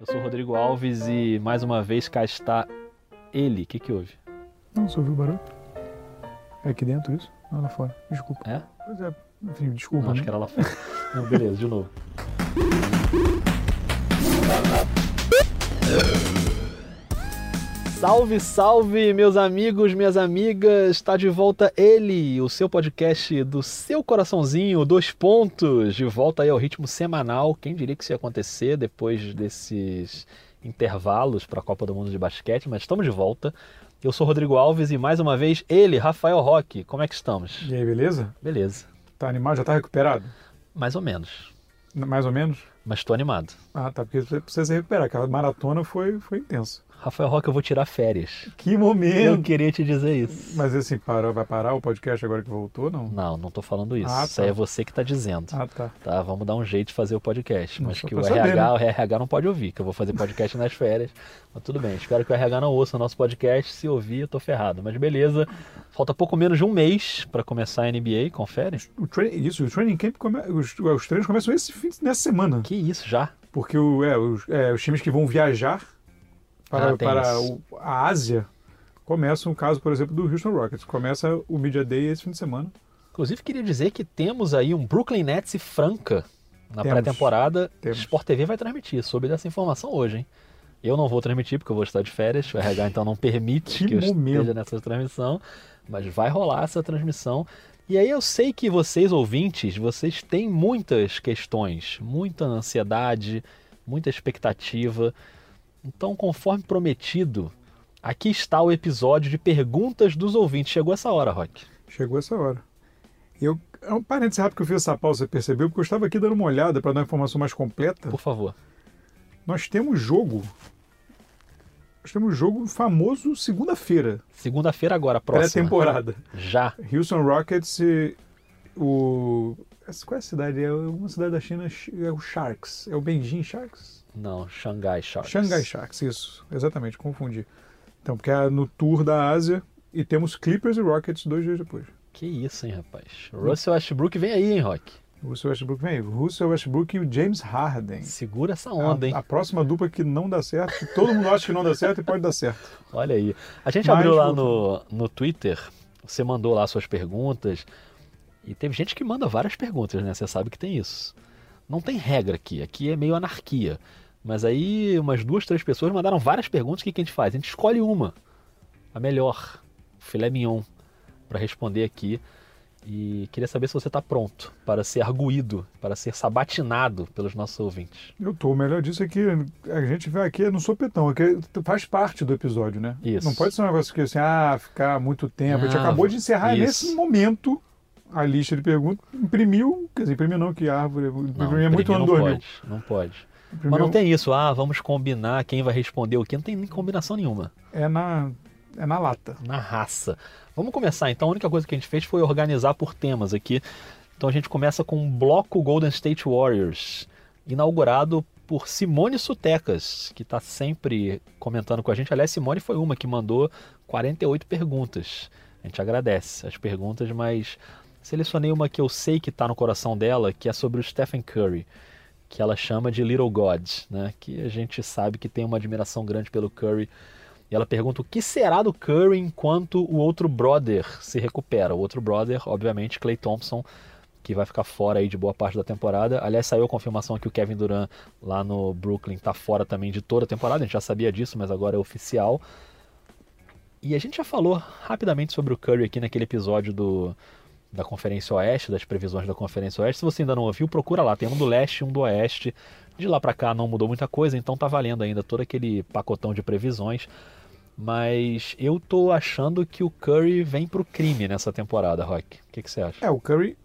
Eu sou o Rodrigo Alves e mais uma vez cá está ele. O que, que houve? Não, você ouviu o barulho? É aqui dentro isso? Não, lá fora. Desculpa. É? Pois é, enfim, desculpa. Não, acho né? que era lá fora. Não, beleza, de novo. Salve, salve, meus amigos, minhas amigas! Está de volta ele, o seu podcast do seu coraçãozinho, dois pontos, de volta aí ao ritmo semanal. Quem diria que isso ia acontecer depois desses intervalos para a Copa do Mundo de Basquete, mas estamos de volta. Eu sou Rodrigo Alves e mais uma vez ele, Rafael Roque. Como é que estamos? E aí, beleza? Beleza, Tá animado? Já tá recuperado? mais ou menos, Mais ou menos? mas estou animado. Ah, tá, porque você precisa se recuperar. Aquela maratona foi, foi intensa. Rafael Roque, eu vou tirar férias. Que Eu momento! queria te dizer isso. Mas assim, para, vai parar o podcast agora que voltou, não? Não, não tô falando isso. Ah, Isso tá. aí é você que tá dizendo. Ah, tá. Tá, vamos dar um jeito de fazer o podcast. Mas que o saber, RH, né? o RH não pode ouvir, que eu vou fazer podcast nas férias. Mas tudo bem, espero que o RH não ouça o nosso podcast. Se ouvir, eu tô ferrado. Mas beleza. Falta pouco menos de um mês para começar a NBA, confere? O Isso, o training camp, come... os, os treinos começam esse fim, nessa semana. Que isso, já? Porque o, é, os, é, os times que vão viajar para, Ah, para o- a Ásia começam o caso, por exemplo, do Houston Rockets. Começa o Media Day esse fim de semana. Inclusive, queria dizer que temos aí um Brooklyn Nets e Franca na pré-temporada. Sport TV vai transmitir. Soube dessa informação hoje, hein? Eu não vou transmitir porque eu vou estar de férias. O RH então não permite Que que, eu momento. esteja nessa transmissão. Mas vai rolar essa transmissão. E aí eu sei que vocês, ouvintes, vocês têm muitas questões, muita ansiedade, muita expectativa. Então, conforme prometido, aqui está o episódio de perguntas dos ouvintes. Chegou essa hora, Rock. Chegou essa hora. Eu, é um parênteses rápido que eu fiz essa pausa, você percebeu? Porque eu estava aqui dando uma olhada para dar uma informação mais completa. Por favor. Nós temos jogo. Nós temos jogo famoso segunda-feira, Segunda-feira agora, próxima. pré-temporada. Já. Houston Rockets e o. Qual é a cidade? É uma cidade da China, é o Sharks. É o Beijing Sharks? Não, Xangai Sharks. Shanghai Sharks, isso. Exatamente, confundi. Então, porque é no tour da Ásia e temos Clippers e Rockets dois dias depois. Que isso, hein, rapaz. Russell Westbrook vem aí, hein, Rock. Russell Westbrook vem aí. Russell Westbrook e o James Harden. Segura essa onda, a, hein. a próxima dupla que não dá certo, que todo mundo acha que não dá certo e pode dar certo. Olha aí. A gente Mas abriu lá no, no Twitter, você mandou lá suas perguntas. E teve gente que manda várias perguntas, né? Você sabe que tem isso. Não tem regra aqui. Aqui é meio anarquia. Mas aí umas duas, três pessoas mandaram várias perguntas. O que, que a gente faz? A gente escolhe uma. A melhor. O filé mignon. Para responder aqui. E queria saber se você está pronto para ser arguído, para ser sabatinado pelos nossos ouvintes. Eu tô. O melhor disso é que a gente vai aqui no sopetão, que faz parte do episódio, né? Isso. Não pode ser um negócio que assim, ah, ficar muito tempo. a gente Não, acabou de encerrar isso. nesse momento a lista de perguntas. Imprimiu, quer dizer, imprimiu não, que árvore. Não, Imprimiu é muito ano não 2000. pode. Não pode. Imprimiu- Mas não tem isso, ah, vamos combinar quem vai responder o quê. Não tem nem combinação nenhuma. É na, é na lata. Na raça. Vamos começar então. A única coisa que a gente fez foi organizar por temas aqui. Então a gente começa com um bloco Golden State Warriors, inaugurado por Simone Sutecas, que está sempre comentando com a gente. Aliás, Simone foi uma que mandou 48 perguntas. A gente agradece as perguntas, mas selecionei uma que eu sei que está no coração dela, que é sobre o Stephen Curry, que ela chama de Little God, né? Que a gente sabe que tem uma admiração grande pelo Curry. E ela pergunta o que será do Curry enquanto o outro brother se recupera. O outro brother, obviamente, Clay Thompson, que vai ficar fora aí de boa parte da temporada. Aliás, saiu a confirmação que o Kevin Durant lá no Brooklyn está fora também de toda a temporada. A gente já sabia disso, mas agora é oficial. E a gente já falou rapidamente sobre o Curry aqui naquele episódio do, da Conferência Oeste, das previsões da Conferência Oeste. Se você ainda não ouviu, procura lá. Tem um do Leste e um do Oeste. De lá para cá não mudou muita coisa, então tá valendo ainda todo aquele pacotão de previsões. Mas eu tô achando que o Curry vem pro crime nessa temporada, Rock. O que, que você acha? É, o Curry,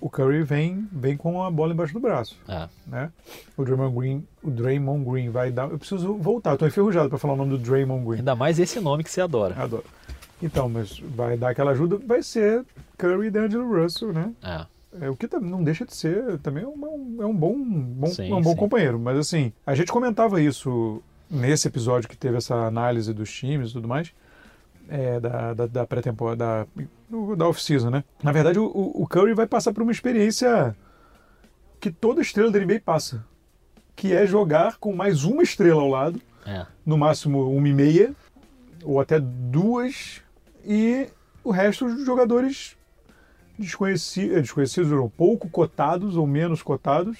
o Curry vem, vem com a bola embaixo do braço. É. né? O Draymond Green, o Draymond Green vai dar. Eu preciso voltar, eu tô enferrujado para falar o nome do Draymond Green. Ainda mais esse nome que você adora. Adoro. Então, mas vai dar aquela ajuda, vai ser Curry e D'Angelo Russell, né? É. É, o que não deixa de ser também é um, é um bom, bom, Sim, é um bom sim. companheiro. Mas assim, a gente comentava isso nesse episódio que teve essa análise dos times e tudo mais, é, da, da, da pré-temporada, da, da off-season, né? Na verdade, o, o Curry vai passar por uma experiência que toda estrela da NBA passa. que é jogar com mais uma estrela ao lado, É. no máximo uma e meia, ou até duas, e o resto dos jogadores desconheci- eh, desconhecidos, ou pouco cotados ou menos cotados,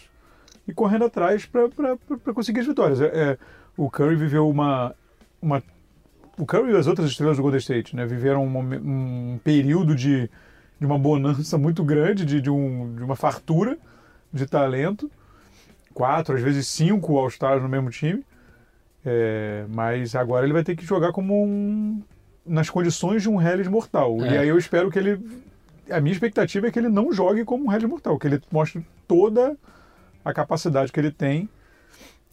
e correndo atrás para conseguir as vitórias. É, é, o Curry viveu uma, uma. O Curry e as outras estrelas do Golden State né, viveram um, um período de, de uma bonança muito grande, de, de, um, de uma fartura de talento. Quatro, às vezes cinco All-Stars no mesmo time. É, mas agora ele vai ter que jogar como um. Nas condições de um Hellis mortal. É. E aí eu espero que ele. A minha expectativa é que ele não jogue como um Hellis mortal, que ele mostre toda a capacidade que ele tem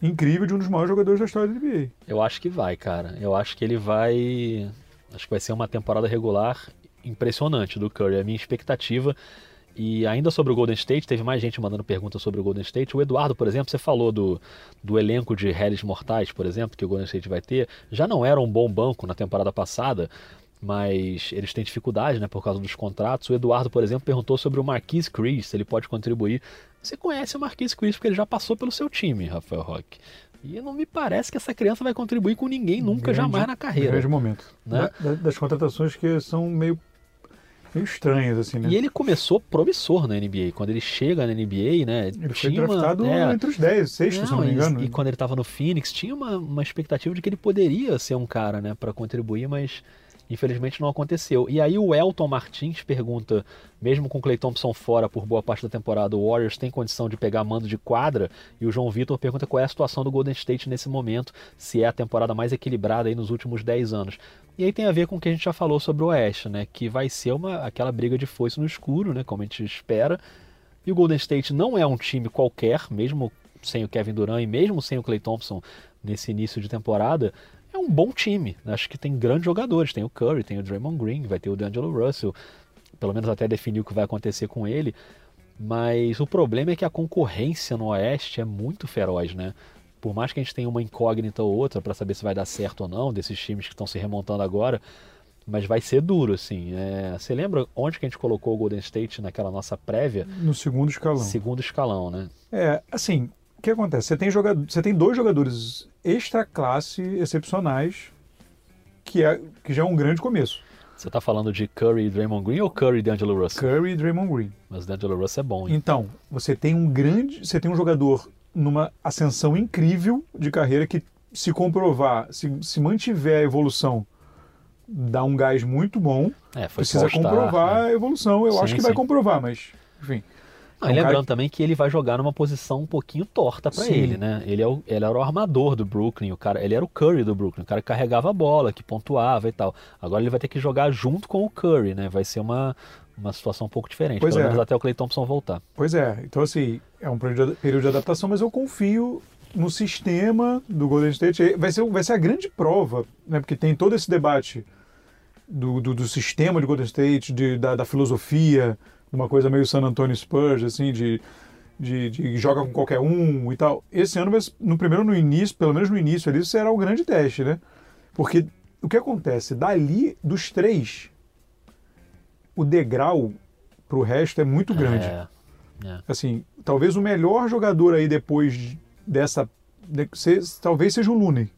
incrível de um dos maiores jogadores da história da NBA. Eu acho que vai, cara. Eu acho que ele vai. Acho que vai ser uma temporada regular impressionante do Curry. A minha expectativa. E ainda sobre o Golden State, teve mais gente mandando perguntas sobre o Golden State. O Eduardo, por exemplo, você falou do, do elenco de Hellis Mortais, por exemplo, que o Golden State vai ter. Já não era um bom banco na temporada passada, mas eles têm dificuldade, né, por causa dos contratos. O Eduardo, por exemplo, perguntou sobre o Marquise Chris, se ele pode contribuir. Você conhece o Marquise Chris porque ele já passou pelo seu time, Rafael Roque. E não me parece que essa criança vai contribuir com ninguém nunca, Grande- jamais na carreira. Grande momento. Né? Da- da- das contratações que são meio, meio estranhas, assim, né? E ele começou promissor na NBA. Quando ele chega na NBA, né? Ele foi tinha uma- draftado é, entre os 10, sexto, se não me e- engano. E, quando ele estava no Phoenix, tinha uma, uma expectativa de que ele poderia ser um cara, né, para contribuir, mas infelizmente não aconteceu. E aí o Elton Martins pergunta, mesmo com o Clay Thompson fora por boa parte da temporada, o Warriors tem condição de pegar mando de quadra? E o João Vitor pergunta qual é a situação do Golden State nesse momento, se é a temporada mais equilibrada aí nos últimos 10 anos. E aí tem a ver com o que a gente já falou sobre o Oeste, né, que vai ser uma aquela briga de foice no escuro, né, como a gente espera. E o Golden State não é um time qualquer, mesmo sem o Kevin Durant e mesmo sem o Clay Thompson nesse início de temporada, é um bom time. Acho que tem grandes jogadores. Tem o Curry, tem o Draymond Green, vai ter o D'Angelo Russell, pelo menos até definir o que vai acontecer com ele. Mas o problema é que a concorrência no Oeste é muito feroz, né? Por mais que a gente tenha uma incógnita ou outra para saber se vai dar certo ou não desses times que estão se remontando agora, mas vai ser duro, assim. É, Você lembra onde que a gente colocou o Golden State naquela nossa prévia? No segundo escalão. Segundo escalão, né? É, assim, o que acontece? Você tem, joga... você tem dois jogadores extra classe excepcionais, que, é... que já é um grande começo. Você tá falando de Curry e Draymond Green ou Curry e D'Angelo Russell? Curry e Draymond Green. Mas D'Angelo Russell é bom, hein? Então, você tem um grande, você tem um jogador numa ascensão incrível de carreira que se comprovar, se, se mantiver a evolução, dá um gás muito bom. É, foi Precisa All-Star, comprovar né? a evolução. Eu Sim, acho que vai sim. comprovar, mas enfim. Não, É um lembrando também que ele vai jogar numa posição um pouquinho torta Sim. ele, né? Ele, é o, ele era o armador do Brooklyn, o cara, ele era o Curry do Brooklyn, o cara que carregava a bola, que pontuava e tal. Agora ele vai ter que jogar junto com o Curry, né? Vai ser uma, uma situação um pouco diferente, Pois pelo é. menos até o Clay Thompson voltar. Pois é, então assim, é um período de, período de adaptação, mas eu confio no sistema do Golden State. Vai ser, vai ser a grande prova, né? Porque tem todo esse debate do, do, do sistema de Golden State, de, da, da filosofia, uma coisa meio San Antonio Spurs, assim, de, de, de joga com qualquer um e tal. Esse ano, no primeiro, no início, pelo menos no início ali, será o grande teste, né? Porque o que acontece? Dali, dos três, o degrau pro resto é muito grande É, é. assim, talvez o melhor jogador aí depois de- dessa. de- se- talvez seja o Looney.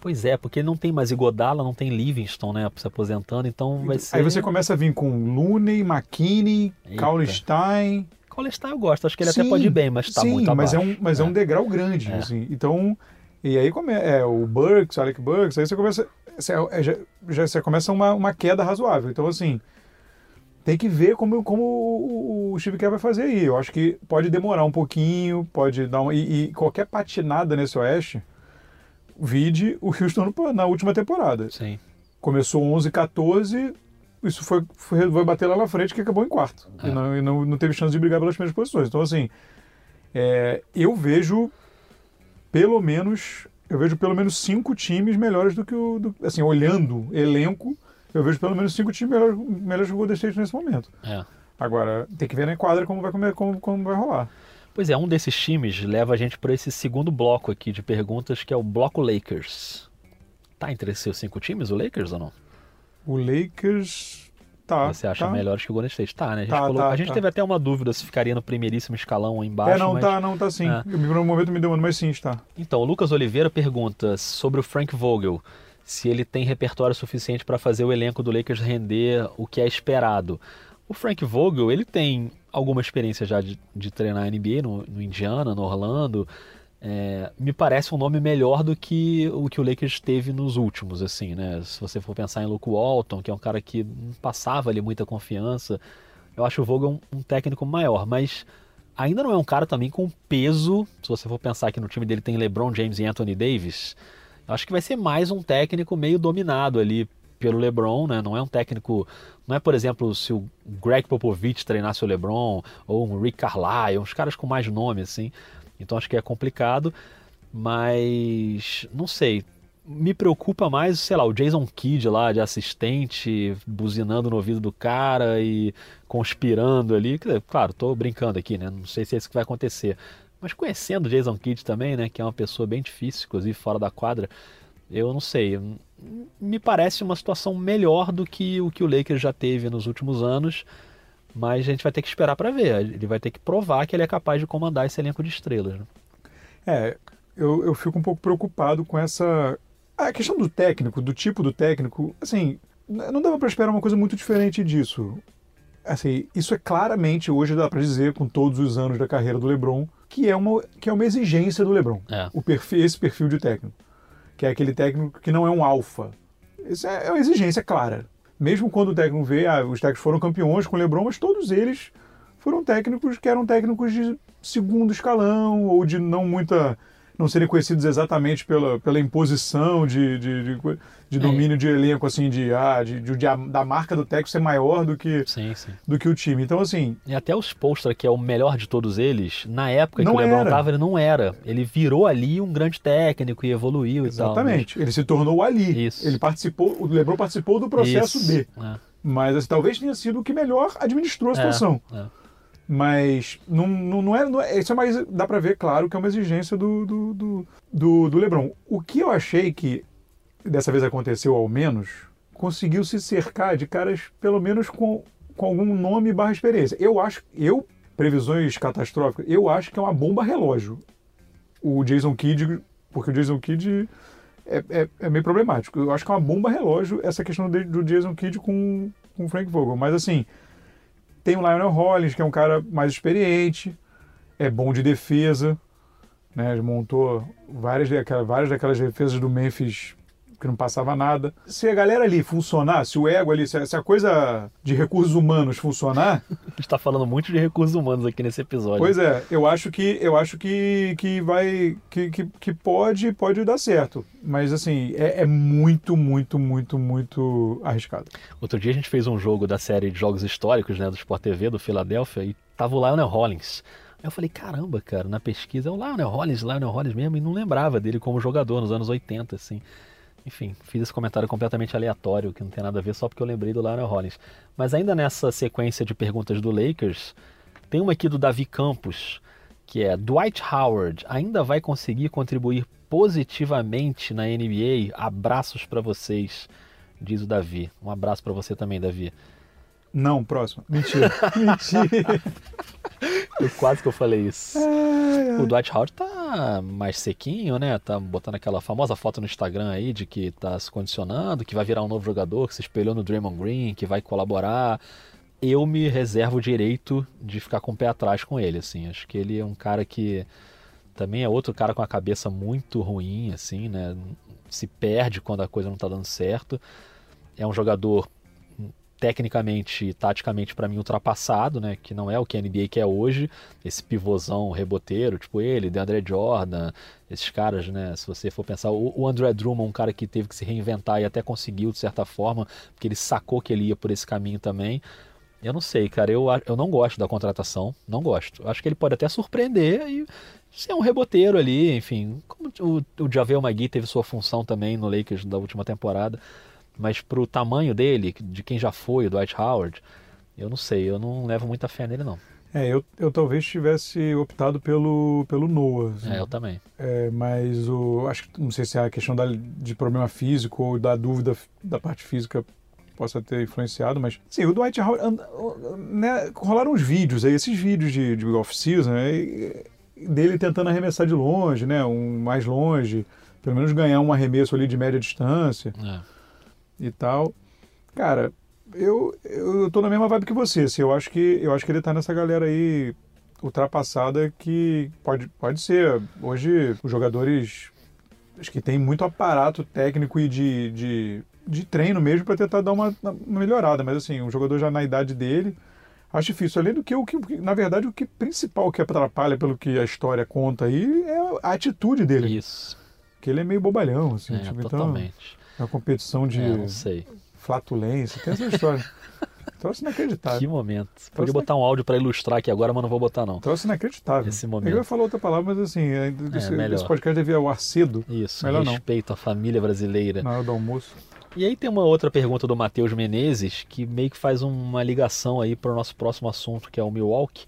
Pois é, porque não tem mais Igodala, não tem Livingston, né? Se aposentando, então vai ser. Aí você começa a vir com Looney, McKinney. Cauley-Stein. Colestar eu gosto, acho que ele até Sim, pode ir bem, mas tá sim, muito mas abaixo. é um, mas é. um degrau grande, É. assim. Então, e aí come, é o Burks, Alec Burks, aí você começa, você, é, já, já você começa uma, uma queda razoável. Então, assim, tem que ver como, como o, o Steve Kerr vai fazer aí. Eu acho que pode demorar um pouquinho, pode dar uma, e, e qualquer patinada nesse Oeste, vide o Houston na última temporada. Sim. Começou 11, 14, isso foi, foi, foi bater lá na frente que acabou em quarto. É. E, não, e não, não teve chance de brigar pelas primeiras posições. Então, assim, é, eu vejo pelo menos. Eu vejo pelo menos cinco times melhores do que o. do- assim, olhando elenco, eu vejo pelo menos cinco times melhores, melhores que o Golden State nesse momento. É. Agora, tem que ver na quadra como vai, come- como, como vai rolar. Pois é, um desses times leva a gente para esse segundo bloco aqui de perguntas, que é o bloco Lakers. Tá entre esses seus cinco times, o Lakers ou não? O Lakers. Tá, Você acha tá. melhores que o Golden State? Tá, né? A gente, Tá, tá, a gente tá. teve até uma dúvida se ficaria no primeiríssimo escalão ou embaixo. É, não, mas... tá, não, tá sim. É. Um momento me deu, mas sim, está. Então, o Lucas Oliveira pergunta sobre o Frank Vogel, se ele tem repertório suficiente para fazer o elenco do Lakers render o que é esperado. O Frank Vogel, ele tem alguma experiência já de, de treinar NBA no, no Indiana, no Orlando. É, me parece um nome melhor do que o que o Lakers teve nos últimos, assim, né? Se você for pensar em Luke Walton, que é um cara que não passava ali muita confiança, eu acho o Vogel um, um técnico maior, mas ainda não é um cara também com peso. Se você for pensar que no time dele tem LeBron James e Anthony Davis, acho que vai ser mais um técnico meio dominado ali pelo LeBron, né? Não é um técnico, não é por exemplo se o Greg Popovich treinasse o LeBron ou um Rick Carlisle, uns caras com mais nome assim. Então acho que é complicado, mas não sei. Me preocupa mais, sei lá, o Jason Kidd lá de assistente, buzinando no ouvido do cara e conspirando ali. Claro, tô brincando aqui, né? Não sei se é isso que vai acontecer. Mas conhecendo Jason Kidd também, né? Que é uma pessoa bem difícil, inclusive fora da quadra, eu não sei. Me parece uma situação melhor do que o que o Lakers já teve nos últimos anos. Mas a gente vai ter que esperar para ver. Ele vai ter que provar que ele é capaz de comandar esse elenco de estrelas. Né? É, eu, eu fico um pouco preocupado com essa. A questão do técnico, do tipo do técnico, assim, não dava para esperar uma coisa muito diferente disso. Assim, isso é claramente, hoje dá para dizer, com todos os anos da carreira do LeBron, que é uma, que é uma exigência do LeBron. É. O perfil, esse perfil de técnico. Que é aquele técnico que não é um alfa. Isso é, é uma exigência clara. Mesmo quando o técnico vê, ah, os técnicos foram campeões com o LeBron, mas todos eles foram técnicos que eram técnicos de segundo escalão ou de não muita não serem conhecidos exatamente pela, pela imposição de, de, de, de domínio de elenco assim de, ah, de, de- de a- da marca do técnico ser maior do que Sim, sim. do que o time então assim E até o Spolstra, que é o melhor de todos eles, na época Não que o LeBron era. tava, ele não era. Ele virou ali um grande técnico e evoluiu e tal. exatamente ele se tornou ali Isso. ele participou o LeBron participou do mas- processo Isso, de é, mas assim, talvez tenha sido o que melhor administrou a situação é. Mas não, não, não é, não é- Isso é mais. Dá pra ver, claro, que é uma exigência do, do, do, do, do Lebron. O que eu achei que dessa vez aconteceu, ao menos, conseguiu se cercar de caras, pelo menos, com, com algum nome barra experiência. Eu acho. Eu, previsões catastróficas, eu acho que é uma bomba relógio. O Jason Kidd, porque o Jason Kidd é, é, é meio problemático. Eu acho que é uma bomba relógio essa questão de- do Jason Kidd com, com o Frank Vogel. Mas assim. Tem o Lionel Hollins, que é um cara mais experiente, é bom de defesa, né? Ele montou várias, várias daquelas defesas do Memphis que não passava nada. Se a galera ali funcionar, se o ego ali, se a, se a coisa de recursos humanos funcionar, A gente está falando muito de recursos humanos aqui nesse episódio. pois é, eu acho que eu acho que, que vai que, que, que pode pode dar certo, mas assim é, é muito muito muito muito arriscado. Outro dia a gente fez um jogo da série de jogos históricos, né, do Sport TV, do Philadelphia, e tava o Lionel Hollins. Aí eu falei, caramba, cara, na pesquisa é o Lionel Hollins, Lionel Hollins mesmo, e não lembrava dele como jogador nos anos 80, assim. Enfim, fiz esse comentário completamente aleatório, que não tem nada a ver, só porque eu lembrei do Lionel Hollins. Mas ainda nessa sequência de perguntas do Lakers, tem uma aqui do Davi Campos, que é Dwight Howard ainda vai conseguir contribuir positivamente na NBA? Abraços pra vocês, diz o Davi. Um abraço pra você também, Davi. Não, próximo. Mentira. Mentira. Eu quase que eu falei isso. Ai, ai. O Dwight Howard tá mais sequinho, né? Tá botando aquela famosa foto no Instagram aí de que tá se condicionando, que vai virar um novo jogador, que se espelhou no Draymond Green, que vai colaborar. Eu me reservo o direito de ficar com o pé atrás com ele, assim. Acho que ele é um cara que também é outro cara com a cabeça muito ruim, assim, né? Se perde quando a coisa não tá dando certo. É um jogador tecnicamente e taticamente para mim ultrapassado, né, que não é o que a NBA quer hoje, esse pivôzão reboteiro, tipo ele, DeAndre Jordan, esses caras, né, se você for pensar, o, o André Drummond, um cara que teve que se reinventar e até conseguiu de certa forma, porque ele sacou que ele ia por esse caminho também. Eu não sei, cara, eu, eu não gosto da contratação, não gosto. Acho que ele pode até surpreender e ser um reboteiro ali, enfim, como o, o Javel McGee teve sua função também no Lakers da última temporada, mas pro tamanho dele, de quem já foi, o Dwight Howard, eu não sei, eu não levo muita fé nele não. É, eu, eu talvez tivesse optado pelo, pelo Noah. assim. É, eu também. É, mas o, acho que não sei se é a questão da, de problema físico ou da dúvida da parte física possa ter influenciado, mas sim, o Dwight Howard, né, rolaram uns vídeos aí, esses vídeos de, de off-season, né, dele tentando arremessar de longe, né, um mais longe, pelo menos ganhar um arremesso ali de média distância É. e tal. Cara, eu, eu tô na mesma vibe que você, assim, eu acho que eu acho que ele tá nessa galera aí ultrapassada que pode, pode ser. Hoje os jogadores acho que tem muito aparato técnico e de, de, de treino mesmo para tentar dar uma, uma melhorada, mas assim, um jogador já na idade dele, acho difícil. Além do que, o que, na verdade, o que principal que atrapalha pelo que a história conta aí é a atitude dele, Isso. que ele é meio bobalhão, assim, É, tipo, então totalmente. É uma competição de É, não sei. flatulência, tem essa história. Troço inacreditável. Que momento. Trouxe Podia botar um áudio para ilustrar aqui agora, mas não vou botar não. Troço inacreditável. Esse momento. ia falar outra palavra, mas assim, é, esse, melhor. esse podcast devia ao ar cedo, Isso, Melhor não. respeito à família brasileira. na hora do almoço. E aí tem uma outra pergunta do Matheus Menezes, que meio que faz uma ligação aí para o nosso próximo assunto, que é o Milwaukee,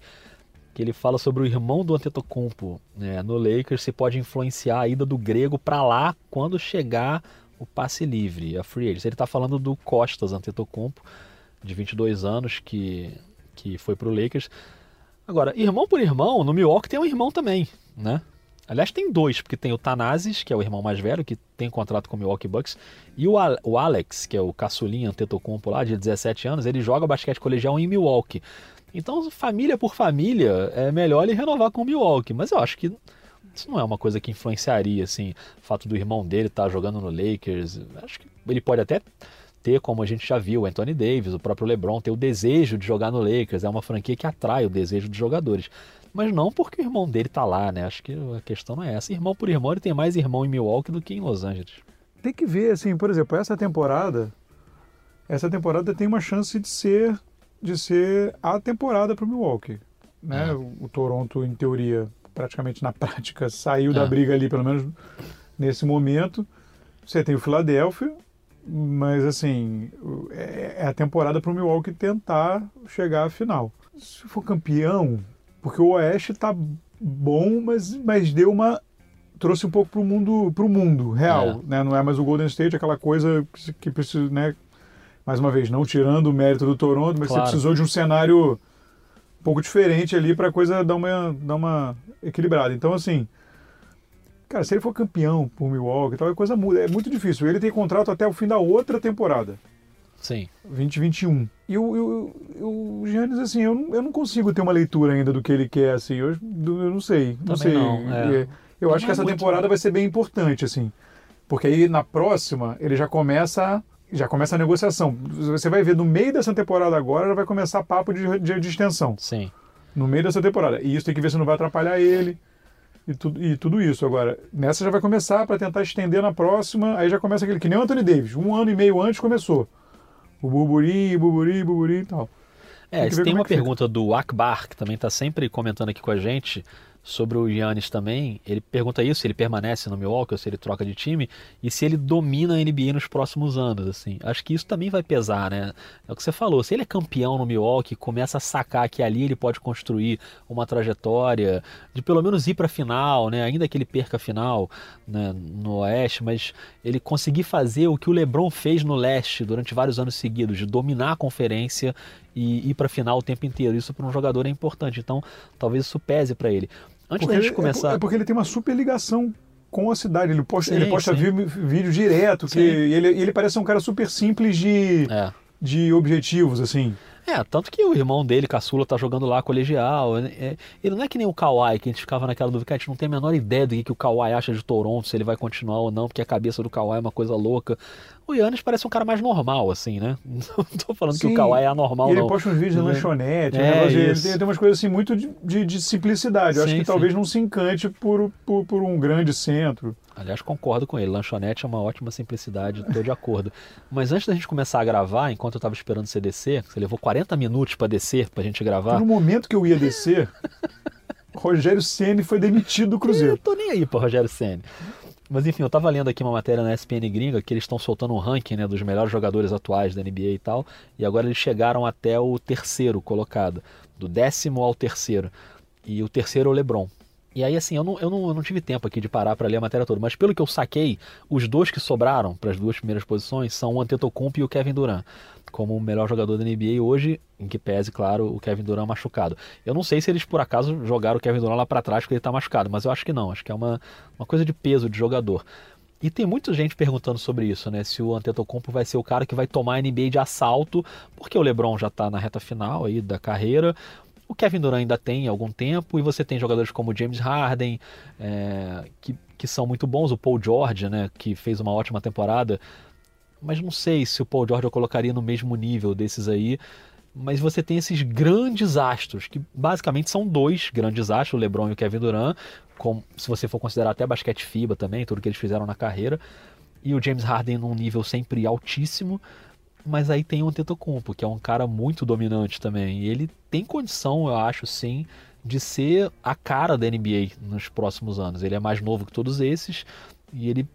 que ele fala sobre o irmão do Antetokounmpo né, no Lakers, se pode influenciar a ida do grego para lá quando chegar o passe livre, a free agent. Ele está falando do Costas Antetokounmpo, de 22 anos, que, que foi para o Lakers. Agora, irmão por irmão, no Milwaukee tem um irmão também, né? Aliás, tem dois, porque tem o Tanazes, que é o irmão mais velho, que tem contrato com o Milwaukee Bucks, e o, Al- o Alex, que é o caçulinha Antetokounmpo lá, de 17 anos, ele joga basquete colegial em Milwaukee. Então, família por família, é melhor ele renovar com o Milwaukee. Mas eu acho que isso não é uma coisa que influenciaria, assim, o fato do irmão dele estar jogando no Lakers. Acho que ele pode até ter, como a gente já viu, o Anthony Davis, o próprio LeBron, ter o desejo de jogar no Lakers. É uma franquia que atrai o desejo dos jogadores. Mas não porque o irmão dele tá lá, né? Acho que a questão não é essa. Irmão por irmão, ele tem mais irmão em Milwaukee do que em Los Angeles. Tem que ver, assim, por exemplo, essa temporada, essa temporada tem uma chance de ser de ser a temporada para o Milwaukee, né? É. O, o Toronto, em teoria, praticamente na prática, saiu É. da briga ali, pelo menos nesse momento. Você tem o Philadelphia, mas assim, é, é a temporada para o Milwaukee tentar chegar à final. Se for campeão, porque o Oeste tá bom, mas, mas deu uma trouxe um pouco pro mundo pro mundo real, É. né? Não é mais o Golden State aquela coisa que, que precisa, né? Mais uma vez, não tirando o mérito do Toronto, mas Claro. você precisou de um cenário um pouco diferente ali para a coisa dar uma dar uma equilibrada. Então assim, cara, se ele for campeão por Milwaukee, tal, a coisa muda. É muito difícil. Ele tem contrato até o fim da outra temporada. Sim. 2021. E o, o, o Giannis, assim, eu não, eu não consigo ter uma leitura ainda do que ele quer, assim. Eu, eu não sei. Não Também sei. não, é. Eu Não acho que é essa temporada vai ser bem importante, assim. Porque aí na próxima ele já começa. Já começa a negociação. Você vai ver no meio dessa temporada agora, já vai começar papo de, de, de extensão. Sim. No meio dessa temporada. E isso tem que ver se não vai atrapalhar ele. E tudo, e tudo isso. Agora, nessa já vai começar para tentar estender na próxima. Aí já começa aquele que nem o Anthony Davis. Um ano e meio antes começou. O burburinho, burburinho, burburinho e tal. É, Tem tem como uma é que fica. pergunta do Akbar, que também está sempre comentando aqui com a gente, sobre o Giannis também. Ele pergunta isso, se ele permanece no Milwaukee ou se ele troca de time, e se ele domina a NBA nos próximos anos, assim. Acho que isso também vai pesar, né? É o que você falou, se ele é campeão no Milwaukee, começa a sacar que ali ele pode construir uma trajetória de pelo menos ir para final, né? Ainda que ele perca a final né, no Oeste, mas ele conseguir fazer o que o LeBron fez no Leste durante vários anos seguidos, de dominar a conferência e ir para final o tempo inteiro. Isso para um jogador é importante, então talvez isso pese para ele. Antes da Porque gente ele- começar. É porque ele tem uma super ligação com a cidade. Ele posta, Sim, ele posta vi- vídeo direto. Que ele, ele parece um cara super simples de, É. de objetivos, assim. É, tanto que o irmão dele, Caçula, tá jogando lá colegial. É, ele não é que nem o Kawhi, que a gente ficava naquela dúvida, que a gente não tem a menor ideia do que, que o Kawhi acha de Toronto, se ele vai continuar ou não, porque a cabeça do Kawhi é uma coisa louca. O Yannis parece um cara mais normal, assim, né? Não tô falando que Sim, o Kawhi é anormal, ele não. posta uns vídeos de É. lanchonete. um É, de- ele, tem, tem umas coisas assim muito de, de- de simplicidade. Eu acho Sim, que sim. talvez não se encante por, por, por um grande centro. Aliás, concordo com ele. Lanchonete é uma ótima simplicidade, tô de acordo. Mas antes da gente começar a gravar, enquanto eu tava esperando você descer, você levou 40 minutos para descer, pra gente gravar. No momento que eu ia descer, Rogério Ceni foi demitido do Eu Cruzeiro. tô nem aí pro Rogério Senna. Mas enfim, eu tava lendo aqui uma matéria na ESPN gringa que eles estão soltando um ranking né, dos melhores jogadores atuais da NBA e tal. E agora eles chegaram até o terceiro colocado, do décimo ao terceiro. E o terceiro é o LeBron. E aí, assim, eu não, eu não, eu não tive tempo aqui de parar para ler a matéria toda, mas pelo que eu saquei, os dois que sobraram para as duas primeiras posições são o Antetokounmpo e o Kevin Durant, como o melhor jogador da NBA hoje, em que pese, claro, o Kevin Durant machucado. Eu não sei se eles por acaso jogaram o Kevin Durant lá para trás porque ele está machucado, mas eu acho que não, acho que é uma, uma coisa de peso de jogador. E tem muita gente perguntando sobre isso, né? Se o Antetokounmpo vai ser o cara que vai tomar a NBA de assalto, porque o LeBron já está na reta final aí da carreira. O Kevin Durant ainda tem algum tempo e você tem jogadores como James Harden, é, que, que são muito bons, o Paul George, né, que fez uma ótima temporada, mas não sei se o Paul George eu colocaria no mesmo nível desses aí. Mas você tem esses grandes astros, que basicamente são dois grandes astros, o LeBron e o Kevin Durant, com, se você for considerar até basquete FIBA também, tudo que eles fizeram na carreira, e o James Harden num nível sempre altíssimo, mas aí tem o Antetokounmpo, que é um cara muito dominante também. E ele tem condição, eu acho, sim, de ser a cara da NBA nos próximos anos. Ele é mais novo que todos esses e ele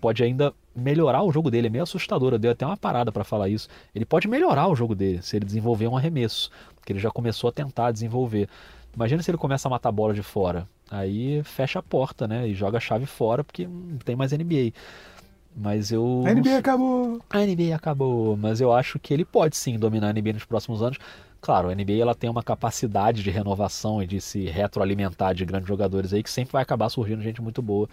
pode ainda melhorar o jogo dele. É meio assustador, eu dei até uma parada para falar isso. Ele pode melhorar o jogo dele se ele desenvolver um arremesso, que ele já começou a tentar desenvolver. Imagina se ele começa a matar a bola de fora. Aí fecha a porta, né? E joga a chave fora porque não tem mais NBA. Mas eu. A NBA acabou! A NBA acabou, mas eu acho que ele pode sim dominar a NBA nos próximos anos. Claro, a NBA ela tem uma capacidade de renovação e de se retroalimentar de grandes jogadores aí que sempre vai acabar surgindo gente muito boa.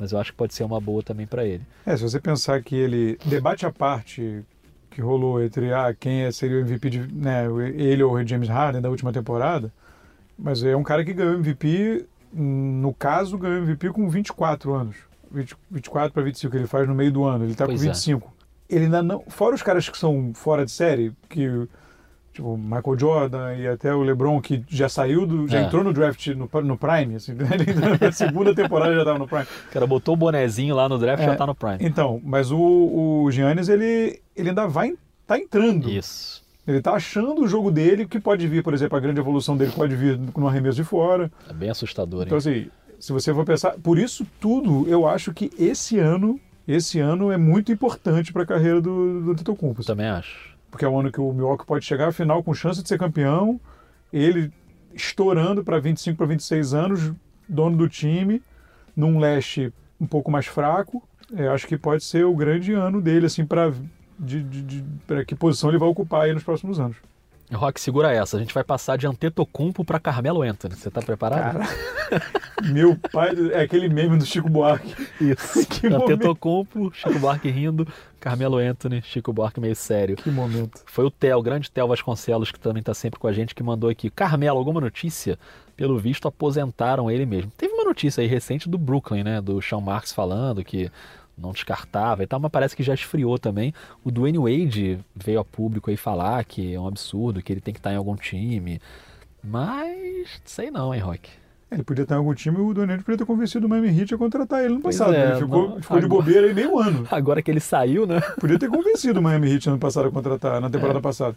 Mas eu acho que pode ser uma boa também para ele. É, se você pensar que ele. Debate à parte que rolou entre ah, quem é, seria o MVP, de, né, ele ou o James Harden da última temporada, mas é um cara que ganhou MVP, no caso, ganhou MVP com 24 anos. 20, 24 para 25 que ele faz no meio do ano, ele está com 25. É. Ele ainda não. Fora os caras que são fora de série, que. Tipo, Michael Jordan e até o LeBron, que já saiu do. já é. entrou no draft no, no Prime, assim, ele, na segunda temporada já estava no Prime. O cara botou o bonezinho lá no draft e é, já está no Prime. Então, mas o, o Giannis, ele, ele ainda vai. tá entrando. Isso. Ele está achando o jogo dele, que pode vir, por exemplo, a grande evolução dele pode vir no arremesso de fora. É bem assustador, então, hein? Então, assim, se você for pensar, por isso tudo, eu acho que esse ano, esse ano é muito importante para a carreira do, do Antetokounmpo. Também acho. Porque é o ano que o Milwaukee pode chegar à final com chance de ser campeão, ele estourando para 25 para 26 anos, dono do time, num leste um pouco mais fraco. É, acho que pode ser o grande ano dele, assim, para de, de, de, que posição ele vai ocupar aí nos próximos anos. Rock, segura essa. A gente vai passar de Antetokounmpo para Carmelo Anthony. Você tá preparado? Cara, meu pai... É aquele meme do Chico Buarque. Isso. que Antetokounmpo, Chico Buarque rindo, Carmelo Anthony, Chico Buarque meio sério. Que momento. Foi o Theo, o grande Theo Vasconcelos, que também tá sempre com a gente, que mandou aqui. Carmelo, alguma notícia? Pelo visto, aposentaram ele mesmo. Teve uma notícia aí recente do Brooklyn, né? Do Sean Marks falando que não descartava e tal, mas parece que já esfriou também. O Dwayne Wade veio a público aí falar que é um absurdo, que ele tem que estar em algum time. Mas sei não, hein, Rock. Ele podia estar em algum time, o Dwayne Wade podia ter convencido o Miami Heat a contratar ele no passado. É, ele ficou, não, ficou agora, de bobeira aí meio ano. Agora que ele saiu, né? Podia ter convencido o Miami Heat ano passado a contratar, na temporada é. passada.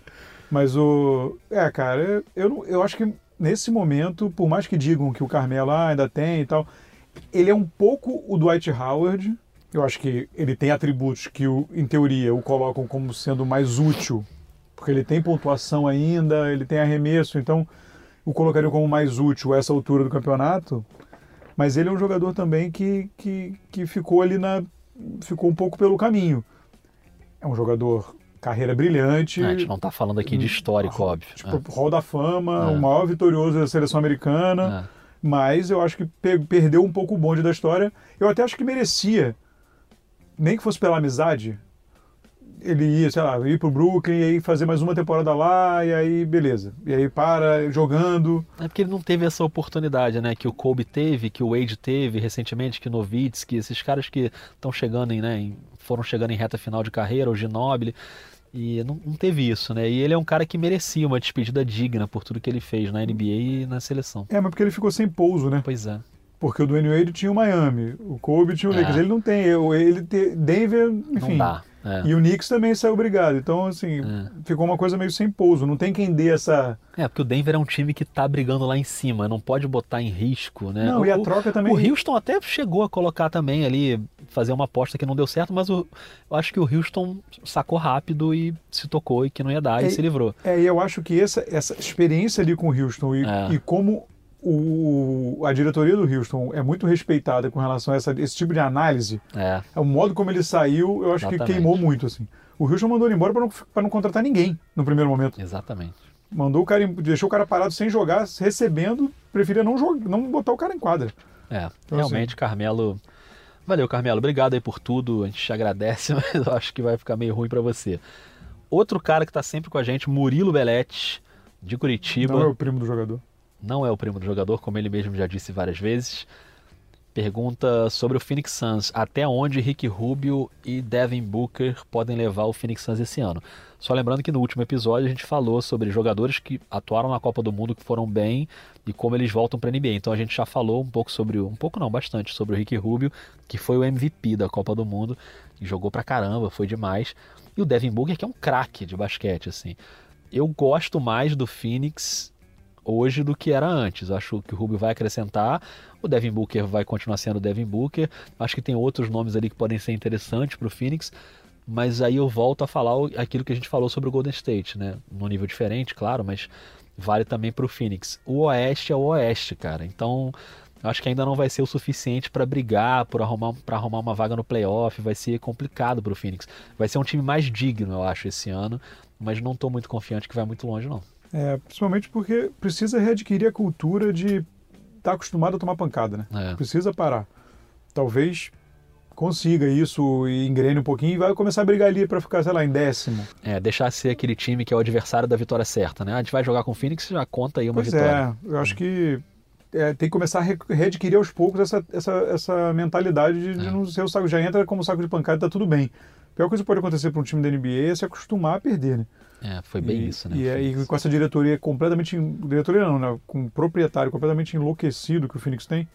Mas o. É, cara, eu, eu acho que nesse momento, por mais que digam que o Carmelo ah, ainda tem e tal, ele é um pouco o Dwight Howard eu acho que ele tem atributos que, em teoria, o colocam como sendo mais útil, porque ele tem pontuação ainda, ele tem arremesso, então o colocaria como mais útil a essa altura do campeonato. Mas ele é um jogador também que, que, que ficou ali na. ficou um pouco pelo caminho. É um jogador carreira brilhante. É, a gente não está falando aqui de histórico, óbvio. Tipo, é. Hall da Fama, é. o maior vitorioso da seleção americana. É. Mas eu acho que perdeu um pouco o bonde da história. Eu até acho que merecia nem que fosse pela amizade, ele ia, sei lá, ir pro Brooklyn e aí fazer mais uma temporada lá e aí beleza. E aí para jogando. É porque ele não teve essa oportunidade, né? Que o Kobe teve, que o Wade teve recentemente, que o Nowitzki, esses caras que estão chegando em, né, foram chegando em reta final de carreira, o Ginobili. E não, não, teve isso, né? E ele é um cara que merecia uma despedida digna por tudo que ele fez na NBA e na seleção. É, mas porque ele ficou sem pouso, né? Pois é. Porque o Dwayne Wade tinha o Miami, o Kobe tinha o é. Lakers. Ele não tem, ele tem Denver, enfim. Não dá. É. E o Knicks também saiu obrigado. Então, assim, é. ficou uma coisa meio sem pouso. Não tem quem dê essa. É, porque o Denver é um time que tá brigando lá em cima, não pode botar em risco, né? Não, o, e a troca também. O Houston até chegou a colocar também ali, fazer uma aposta que não deu certo, mas o, eu acho que o Houston sacou rápido e se tocou e que não ia dar é, e se livrou. É, e eu acho que essa, essa experiência ali com o Houston e, é. e como o, a diretoria do Houston é muito respeitada com relação a essa, esse tipo de análise. É. É o modo como ele saiu, eu acho Exatamente. que queimou muito, assim. O Houston mandou ele embora para não, pra não contratar ninguém no primeiro momento. Exatamente. Mandou o cara, deixou o cara parado sem jogar, recebendo, preferia não, jogar, não botar o cara em quadra. É, Então, realmente, Carmelo. Valeu, Carmelo. Obrigado aí por tudo. A gente te agradece, mas eu acho que vai ficar meio ruim pra você. Outro cara que tá sempre com a gente, Murilo Belete, de Curitiba. Não é o primo do jogador. Não é o primo do jogador, como ele mesmo já disse várias vezes. Pergunta sobre o Phoenix Suns. Até onde Rick Rubio e Devin Booker podem levar o Phoenix Suns esse ano? Só lembrando que no último episódio a gente falou sobre jogadores que atuaram na Copa do Mundo, que foram bem e como eles voltam para a NBA. Então a gente já falou um pouco sobre, um pouco não, bastante sobre o Rick Rubio, que foi o MVP da Copa do Mundo e jogou pra caramba, foi demais. E o Devin Booker que é um craque de basquete assim. Eu gosto mais do Phoenix hoje do que era antes. Acho que o Rubio vai acrescentar, o Devin Booker vai continuar sendo o Devin Booker. Acho que tem outros nomes ali que podem ser interessantes para o Phoenix, mas aí eu volto a falar aquilo que a gente falou sobre o Golden State, né? Num nível diferente, claro, mas vale também para o Phoenix. O Oeste é o Oeste, cara. Então acho que ainda não vai ser o suficiente para brigar, por arrumar, para arrumar uma vaga no playoff. Vai ser complicado para o Phoenix. Vai ser um time mais digno, eu acho, esse ano, mas não estou muito confiante que vai muito longe, não. É, principalmente porque precisa readquirir a cultura de estar acostumado a tomar pancada, né? É. Precisa parar. Talvez consiga isso e engrene um pouquinho e vai começar a brigar ali para ficar, sei lá, em décimo. É, deixar ser aquele time que é o adversário da vitória certa, né? A gente vai jogar com o Phoenix, já conta aí uma Pois vitória. é, eu acho que é, tem que começar a re- readquirir aos poucos essa, essa, essa mentalidade de, de É. não ser o saco. Já entra como saco de pancada e tá tudo bem. A pior coisa que pode acontecer para um time da NBA é se acostumar a perder, né? É, foi bem e, isso, né? E, é- e com essa diretoria completamente. en- Diretoria não, né? Com um proprietário completamente enlouquecido que o Phoenix tem,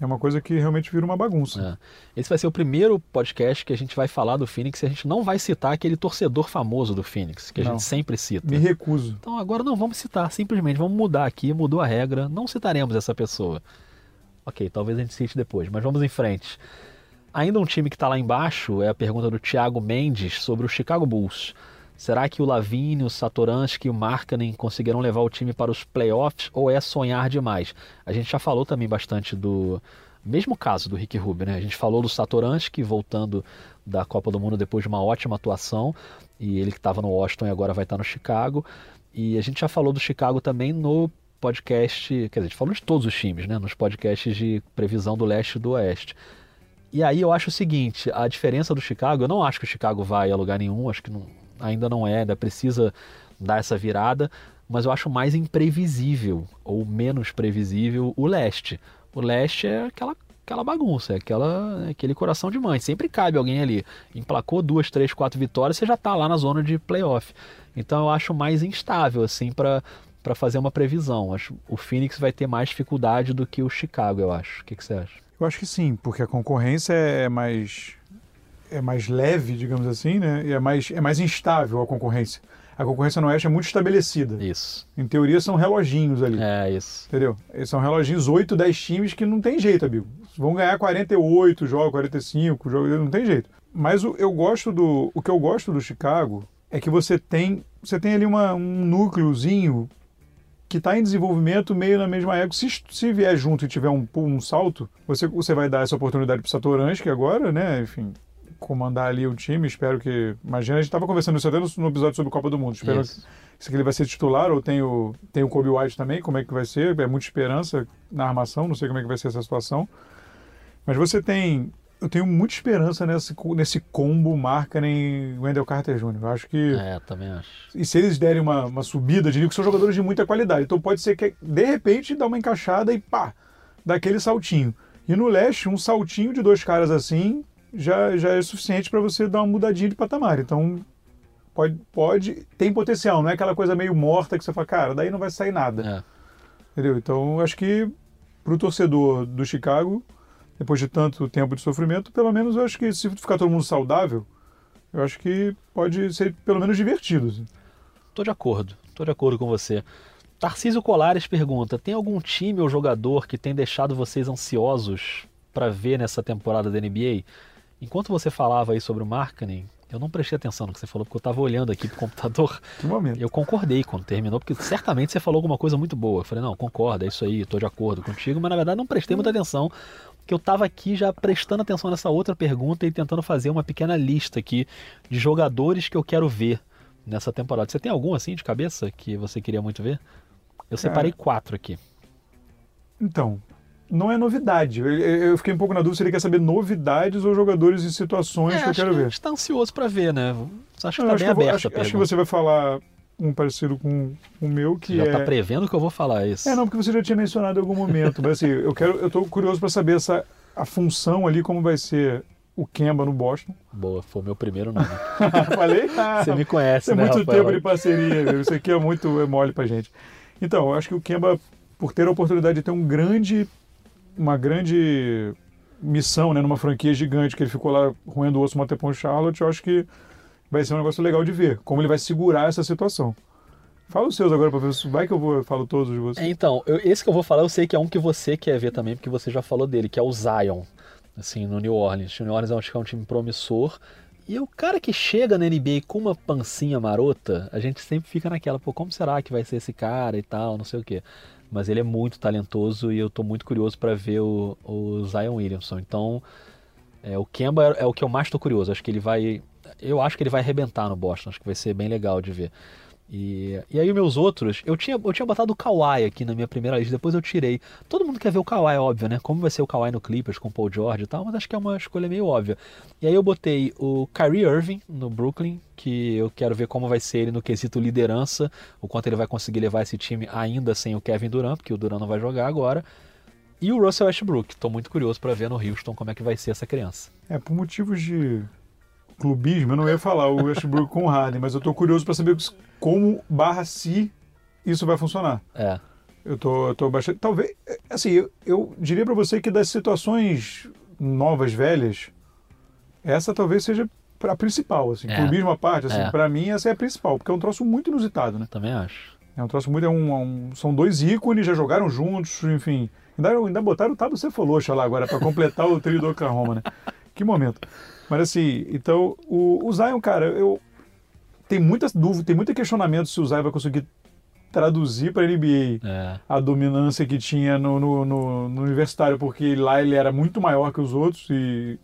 é uma coisa que realmente vira uma bagunça. É. Esse vai ser o primeiro podcast que a gente vai falar do Phoenix e a gente não vai citar aquele torcedor famoso do Phoenix, que a Não. gente sempre cita. Me recuso. Então agora não vamos citar, simplesmente vamos mudar aqui, mudou a regra, não citaremos essa pessoa. Ok, talvez a gente cite depois, mas vamos em frente. Ainda um time que está lá embaixo é a pergunta do Thiago Mendes sobre o Chicago Bulls. Será que o Lavigne, o Satoransky e o Markkanen conseguirão levar o time para os playoffs ou é sonhar demais? A gente já falou também bastante do mesmo caso do Rick Rubio, né? A gente falou do Satoransky voltando da Copa do Mundo depois de uma ótima atuação e ele que estava no Washington e agora vai estar no Chicago. E a gente já falou do Chicago também no podcast, quer dizer, a gente falou de todos os times, né? Nos podcasts de previsão do leste e do oeste. E aí eu acho o seguinte, a diferença do Chicago, eu não acho que o Chicago vai a lugar nenhum, acho que não- ainda não é, ainda precisa dar essa virada, mas eu acho mais imprevisível ou menos previsível o leste. O leste é aquela aquela bagunça, é aquela, é aquele coração de mãe. Sempre cabe alguém ali. Emplacou duas, três, quatro vitórias, você já está lá na zona de playoff. Então eu acho mais instável assim para para fazer uma previsão. Acho o Phoenix vai ter mais dificuldade do que o Chicago, eu acho. O que, que você acha? Eu acho que sim, porque a concorrência é mais é mais leve, digamos assim, né? E é mais é mais instável a concorrência. A concorrência no Oeste é muito estabelecida. Isso. Em teoria são reloginhos ali. É isso. Entendeu? São reloginhos 8, 10 times que não tem jeito, amigo. Vão ganhar 48 jogos, 45 jogos, não tem jeito. Mas o, eu gosto do. O que eu gosto do Chicago é que você tem. Você tem ali uma, um núcleozinho que está em desenvolvimento meio na mesma época. Se, se vier junto e tiver um, um salto, você, você vai dar essa oportunidade para o Satoransky agora, né? Enfim, comandar ali o time. Espero que. Imagina, a gente estava conversando isso até no, no episódio sobre Copa do Mundo. Espero Isso. se ele vai ser titular ou tem o, tem o Kobe White também, como é que vai ser? É muita esperança na armação, não sei como é que vai ser essa situação. Mas você tem. Eu tenho muita esperança nesse, nesse combo Markkanen e Wendell Carter Jr. Eu acho que. É, também acho. E se eles derem uma, uma subida, diria que são jogadores de muita qualidade. Então pode ser que, de repente, dá uma encaixada e pá, dá aquele saltinho. E no leste, um saltinho de dois caras assim já, já é suficiente para você dar uma mudadinha de patamar. Então pode, pode, tem potencial, não é aquela coisa meio morta que você fala, cara, daí não vai sair nada. É. Entendeu? Então acho que para o torcedor do Chicago, depois de tanto tempo de sofrimento, pelo menos eu acho que se ficar todo mundo saudável, eu acho que pode ser pelo menos divertido. assim. Tô de acordo, tô de acordo com você. Tarcísio Colares pergunta: tem algum time ou jogador que tem deixado vocês ansiosos para ver nessa temporada da NBA? Enquanto você falava aí sobre o Markkanen, Eu não prestei atenção no que você falou, porque eu estava olhando aqui pro computador. Que momento. Eu concordei quando terminou, porque certamente você falou alguma coisa muito boa. Eu falei, não, concorda, é isso aí, estou de acordo contigo, mas na verdade não prestei muita atenção, porque eu estava aqui já prestando atenção nessa outra pergunta e tentando fazer uma pequena lista aqui de jogadores que eu quero ver nessa temporada. Você tem algum assim de cabeça que você queria muito ver? Eu separei quatro aqui. Então, não é novidade. Eu, eu fiquei um pouco na dúvida se ele quer saber novidades ou jogadores e situações É, que eu quero que a ver. gente tá ansioso para ver, né? Acho que tá acho, bem que aberto acho- acho que você vai falar um parecido com o meu, que já é... tá prevendo que eu vou falar isso. É, não, porque você já tinha mencionado em algum momento, mas assim, eu quero, eu tô curioso para saber essa a função ali como vai ser o Kemba no Boston. Boa, foi o meu primeiro nome. Falei? Ah, Você me conhece, é né, muito Rafael? tempo de parceria, viu? isso aqui é muito é mole pra gente. Então, eu acho que o Kemba, por ter a oportunidade de ter um grande, uma grande missão, né, numa franquia gigante, que ele ficou lá roendo o osso em Charlotte, eu acho que vai ser um negócio legal de ver, como ele vai segurar essa situação. Fala os seus agora se vai que eu vou, eu falo todos de vocês. É, então, eu- esse que eu vou falar, eu sei que é um que você quer ver também, porque você já falou dele, que é o Zion, assim, no New Orleans. O New Orleans acho que é um time promissor. E o cara que chega na NBA com uma pancinha marota, a gente sempre fica naquela, pô, como será que vai ser esse cara e tal, não sei o quê. Mas ele é muito talentoso e eu tô muito curioso para ver o, o Zion Williamson. Então, é, o Kemba é, é o que eu mais tô curioso. Acho que ele vai. Eu acho que ele vai arrebentar no Boston. Acho que vai ser bem legal de ver. E, e aí meus outros, eu tinha, eu tinha botado o Kawhi aqui na minha primeira lista, depois eu tirei. Todo mundo quer ver o Kawhi, óbvio, né? Como vai ser o Kawhi no Clippers com o Paul George e tal, mas acho que é uma escolha meio óbvia. E aí eu botei o Kyrie Irving no Brooklyn, que eu quero ver como vai ser ele no quesito liderança, o quanto ele vai conseguir levar esse time ainda sem o Kevin Durant, porque o Durant não vai jogar agora. E o Russell Westbrook, tô muito curioso para ver no Houston como é que vai ser essa criança. É, por motivos de clubismo, eu não ia falar o Westbrook com o Harden, mas eu tô curioso para saber como barra se isso vai funcionar. É, Eu tô, eu tô bastante. Talvez. Assim, eu, eu diria para você que das situações novas, velhas, essa talvez seja a principal. Assim, É. Clubismo à parte, assim, É. para mim essa é a principal, porque é um troço muito inusitado, né? também acho. É um troço muito. É um, é um- são dois ícones, já jogaram juntos, enfim. Ainda, ainda botaram o Tabo Cefaloxa lá agora para completar o trio do Oklahoma, né? Que momento. Mas assim, então, o, o Zion, cara, eu. Tem muitas dúvidas, tem muito questionamento se o Zion vai conseguir traduzir para a NBA É, a dominância que tinha no, no, no- no universitário, porque lá ele era muito maior que os outros e.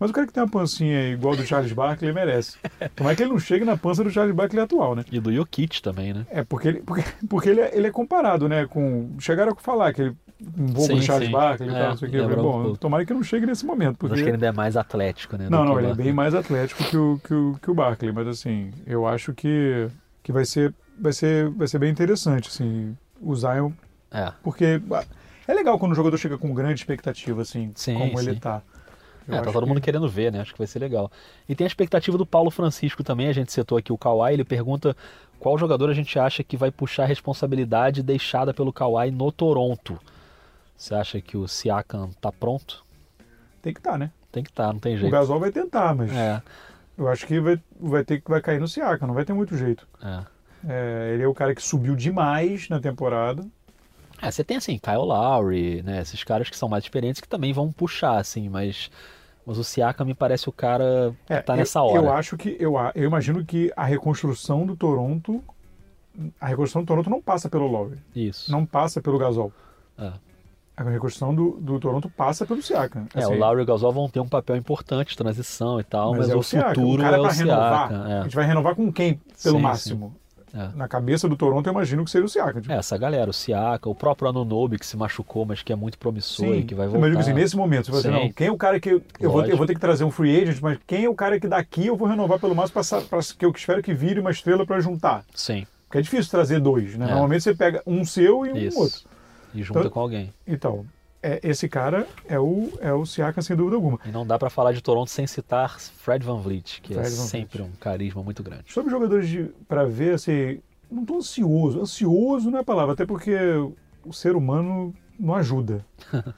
Mas o cara que tem uma pancinha igual do Charles Barkley merece. Como é que ele não chega na pança do Charles Barkley atual, né? e do Jokic também, né? É, porque ele, porque, porque ele, é, ele é comparado, né? Com. Chegaram a falar que ele. Um pouco Sim, do Charles sim. Barkley e É, tal, não sei o um Bom, tomara que não chegue nesse momento. Porque... acho que ele ainda é mais atlético, né? Não, que não, ele é bem mais atlético que o, que o, que o Barkley, mas assim, eu acho que, que vai, ser, vai, ser, vai ser bem interessante, assim, o Zion, É, porque é legal quando o jogador chega com grande expectativa, assim, Sim, como ele tá. Eu É, tá todo que- mundo querendo ver, né? Acho que vai ser legal. E tem a expectativa do Paulo Francisco também, a gente setou aqui o Kawhi, ele pergunta qual jogador a gente acha que vai puxar a responsabilidade deixada pelo Kawhi no Toronto. Você acha que o Siakam tá pronto? Tem que estar, né? Tem que estar, não tem O jeito. Gasol vai tentar, mas É, eu acho que vai, vai ter que vai cair no Siakam, não vai ter muito jeito. é. É, ele é o cara que subiu demais na temporada. É, você tem assim, Kyle Lowry, né? Esses caras que são mais experientes que também vão puxar, assim, mas, mas o Siakam me parece o cara que É, tá eu- nessa hora. Eu acho que eu, a- eu imagino que a reconstrução do Toronto, a reconstrução do Toronto não passa pelo Lowry, Isso. não passa pelo Gasol. É. A reconstrução do, do Toronto passa pelo Siakam. É, Assim, o Lowry e o Gasol vão ter um papel importante transição e tal, mas, é o, Siakam. futuro o cara é o renovar, Siakam. A É. gente vai renovar com quem, pelo Sim, máximo? É. Na cabeça do Toronto, eu imagino que seria o Siakam. Tipo, É, essa galera, o Siaka, o próprio Anunobi que se machucou, mas que é muito promissor e que vai voltar. assim, nesse momento, você vai dizer, Sim. não, quem é o cara que eu, vou, eu vou ter que trazer um free agent, mas quem é o cara que daqui eu vou renovar pelo máximo para que eu espero que vire uma estrela para juntar? Sim, Porque é difícil trazer dois, né? É. Normalmente você pega um seu e um isso. outro. E junta Então- com alguém. Então, é, esse cara é o, é o Siakam, sem dúvida alguma. E não dá pra falar de Toronto sem citar Fred Van Vliet, que é Fred Van sempre um carisma muito grande. Sobre jogadores para ver, assim, não estou ansioso. Ansioso não é a palavra, até porque o ser humano não ajuda.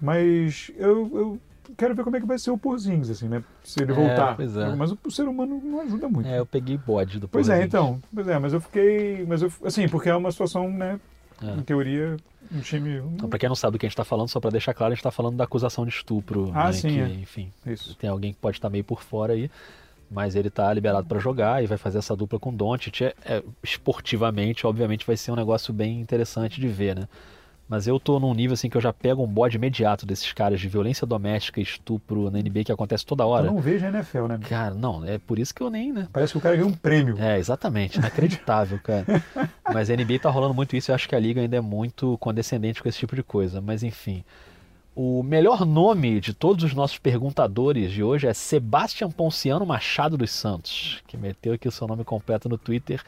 Mas eu, eu quero ver como é que vai ser o Porzingis, assim, né? Se ele É, voltar. é. Mas o, ser humano não ajuda muito. É, eu peguei bode do Pois é, Porzingis. então. Pois é, mas eu fiquei. Mas eu, assim, porque é uma situação, né? É. Em teoria, um time. Então, pra quem não sabe do que a gente tá falando, só pra deixar claro, a gente tá falando da acusação de estupro. Ah, né, sim, que, é. Enfim, Isso. tem alguém que pode estar meio por fora aí. mas ele tá liberado para jogar e vai fazer essa dupla com o Doncic. É, é, esportivamente, obviamente, vai ser um negócio bem interessante de ver, né? Mas eu tô num nível assim que eu já pego um bode imediato desses caras de violência doméstica e estupro na NBA que acontece toda hora. Eu não vejo a NFL, né? Cara, não, é por isso que eu nem, né? Parece que o cara ganhou um prêmio. É, exatamente, inacreditável, cara. Mas a NBA tá rolando muito isso, eu acho que a liga ainda é muito condescendente com esse tipo de coisa, mas enfim. O melhor nome de todos os nossos perguntadores de hoje é Sebastião Ponciano Machado dos Santos, que meteu aqui o seu nome completo no Twitter.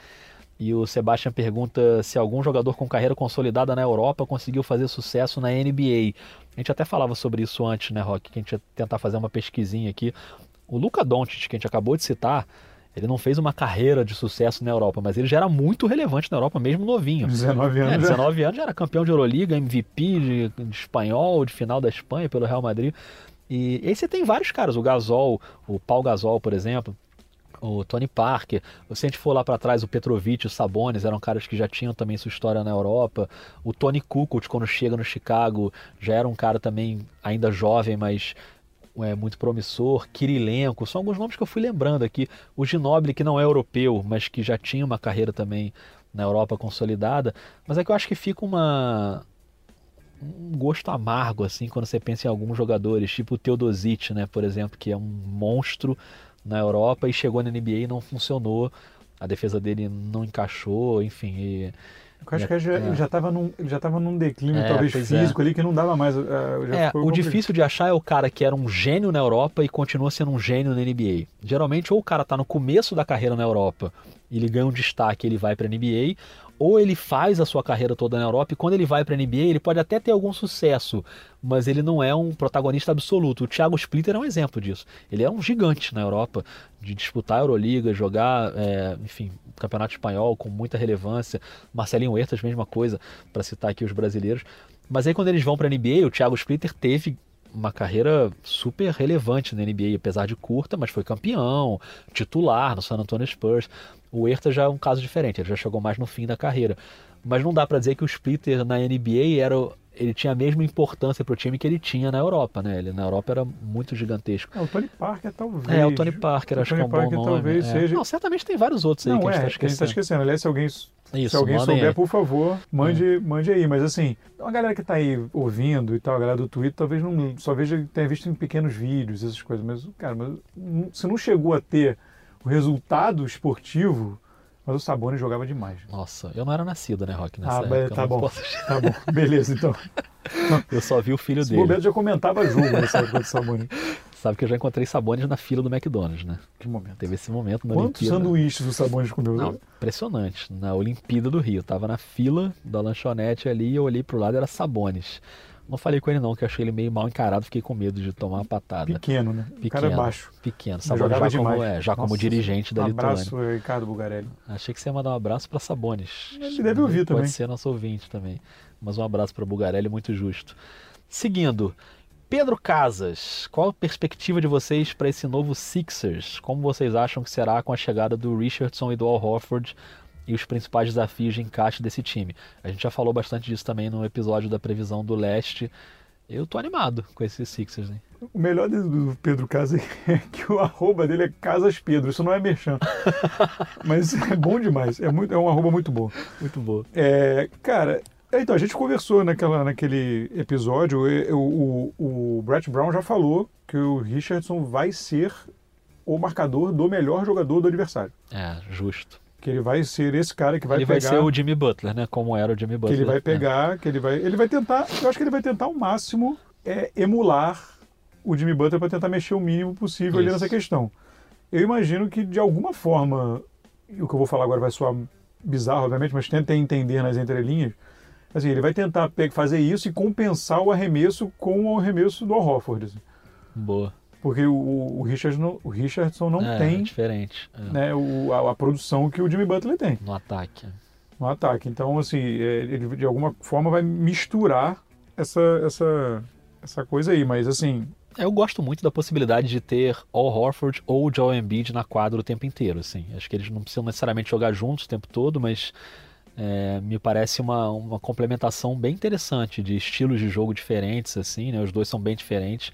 E o Sebastian pergunta se algum jogador com carreira consolidada na Europa conseguiu fazer sucesso na NBA. A gente até falava sobre isso antes, né, Rock? Que a gente ia tentar fazer uma pesquisinha aqui. O Luca Doncic, que a gente acabou de citar, ele não fez uma carreira de sucesso na Europa, mas ele já era muito relevante na Europa, mesmo novinho. 19 anos. É, 19 já. anos já era campeão de Euroliga, MVP de, de espanhol, de final da Espanha pelo Real Madrid. E aí você tem vários caras, o Gasol, o Paul Gasol, por exemplo, o Tony Parker. Se a gente for lá para trás, o Petrovic, o Sabonis eram caras que já tinham também sua história na Europa. O Tony Kukoc, quando chega no Chicago, já era um cara também ainda jovem, mas é, muito promissor. Kirilenko, são alguns nomes que eu fui lembrando aqui. O Ginobili, que não é europeu, mas que já tinha uma carreira também na Europa consolidada. Mas é que eu acho que fica uma um gosto amargo assim quando você pensa em alguns jogadores, tipo o Teodosic, né, por exemplo, que é um monstro na Europa e chegou na NBA e não funcionou. A defesa dele não encaixou, enfim. E, eu acho que ele já, é. estava num, já estava num declínio, é, talvez é. físico é. ali, que não dava mais. Uh, é, o difícil de achar é o cara que era um gênio na Europa e continua sendo um gênio na NBA. Geralmente, ou o cara está no começo da carreira na Europa ele ganha um destaque ele vai para a NBA, ou ele faz a sua carreira toda na Europa e quando ele vai para a NBA ele pode até ter algum sucesso, mas ele não é um protagonista absoluto. O Thiago Splitter é um exemplo disso. Ele é um gigante na Europa de disputar a Euroliga, jogar, é, enfim, campeonato espanhol com muita relevância. Marcelinho Huertas, mesma coisa, para citar aqui os brasileiros. Mas aí quando eles vão para a NBA, o Thiago Splitter teve uma carreira super relevante na NBA, apesar de curta, mas foi campeão, titular no San Antonio Spurs. O Herta já é um caso diferente, ele já chegou mais no fim da carreira. Mas não dá para dizer que o Splitter na NBA era ele tinha a mesma importância para o time que ele tinha na Europa, né? Ele na Europa era muito gigantesco. É, o Tony Parker talvez. É, o Tony Parker, o acho Tony que é um Parker, bom nome. talvez é. seja. Não, certamente tem vários outros aí não, que a gente é, está esquecendo. A gente tá esquecendo. Aliás, se alguém isso, se alguém souber, aí. por favor, mande, é. mande aí. Mas assim, a galera que está aí ouvindo e tal, a galera do Twitter, talvez não só veja, tenha visto em pequenos vídeos, essas coisas. Mas, cara, mas, se não chegou a ter o resultado esportivo mas o Sabonis jogava demais. Nossa, eu não era nascido, né, Rock? Nessa ah, época, tá bom. Posso... Tá bom, beleza, então. eu só vi o filho Esse dele. O já comentava jogo nessa época do Sabonis. Sabe que eu já encontrei Sabonis na fila do McDonald's, né? Que momento. Teve esse momento na Quantos Olimpíada. sanduíches o Sabonis comeu? Não, impressionante. Na Olimpíada do Rio. Tava na fila da lanchonete ali e eu olhei pro lado era Sabonis. Não falei com ele não, que eu achei ele meio mal encarado, fiquei com medo de tomar uma patada. Pequeno, né? Pequeno, o cara é baixo. Pequeno. Sabonis já, como, é, já Nossa, como dirigente da um Lituânia. abraço, Ricardo Bugarelli. Achei que você ia mandar um abraço para Sabonis. Ele deve ouvir Pode também. Pode ser nosso ouvinte também. Mas um abraço para Bugarelli, muito justo. Seguindo, Pedro Casas, qual a perspectiva de vocês para esse novo Sixers? Como vocês acham que será com a chegada do Richardson e do Al Horford e os principais desafios de encaixe desse time? A gente já falou bastante disso também no episódio da previsão do leste. Eu tô animado com esses Sixers. Hein? O melhor do Pedro Casas é que o arroba dele é Casas Pedro. Isso não é merchan. Mas é bom demais. É, muito, é um arroba muito bom. Muito bom. É, cara, é, então, a gente conversou naquela, naquele episódio, o, o, o Brett Brown já falou que o Richardson vai ser o marcador do melhor jogador do adversário. É, justo. Que ele vai ser esse cara que vai ele pegar... Ele vai ser o Jimmy Butler, né? Como era o Jimmy Butler. Que ele vai pegar, né? que ele vai... Ele vai tentar... Eu acho que ele vai tentar ao máximo é, emular o Jimmy Butler para tentar mexer o mínimo possível Isso. ali nessa questão. Eu imagino que, de alguma forma, o que eu vou falar agora vai soar bizarro, obviamente, mas tentem entender nas entrelinhas, assim, ele vai tentar fazer isso e compensar o arremesso com o arremesso do Al Horford. Assim. Boa. Porque o, o, Richardson, o Richardson não é, tem é diferente. É. Né, o, a, a, produção que o Jimmy Butler tem. No ataque. No ataque. Então, assim, é, ele de alguma forma vai misturar essa, essa, essa coisa aí. Mas, assim, eu gosto muito da possibilidade de ter Al Horford ou Joel Embiid na quadra o tempo inteiro. Assim. Acho que eles não precisam necessariamente jogar juntos o tempo todo, mas é, me parece uma, uma complementação bem interessante de estilos de jogo diferentes. assim, né? Os dois são bem diferentes.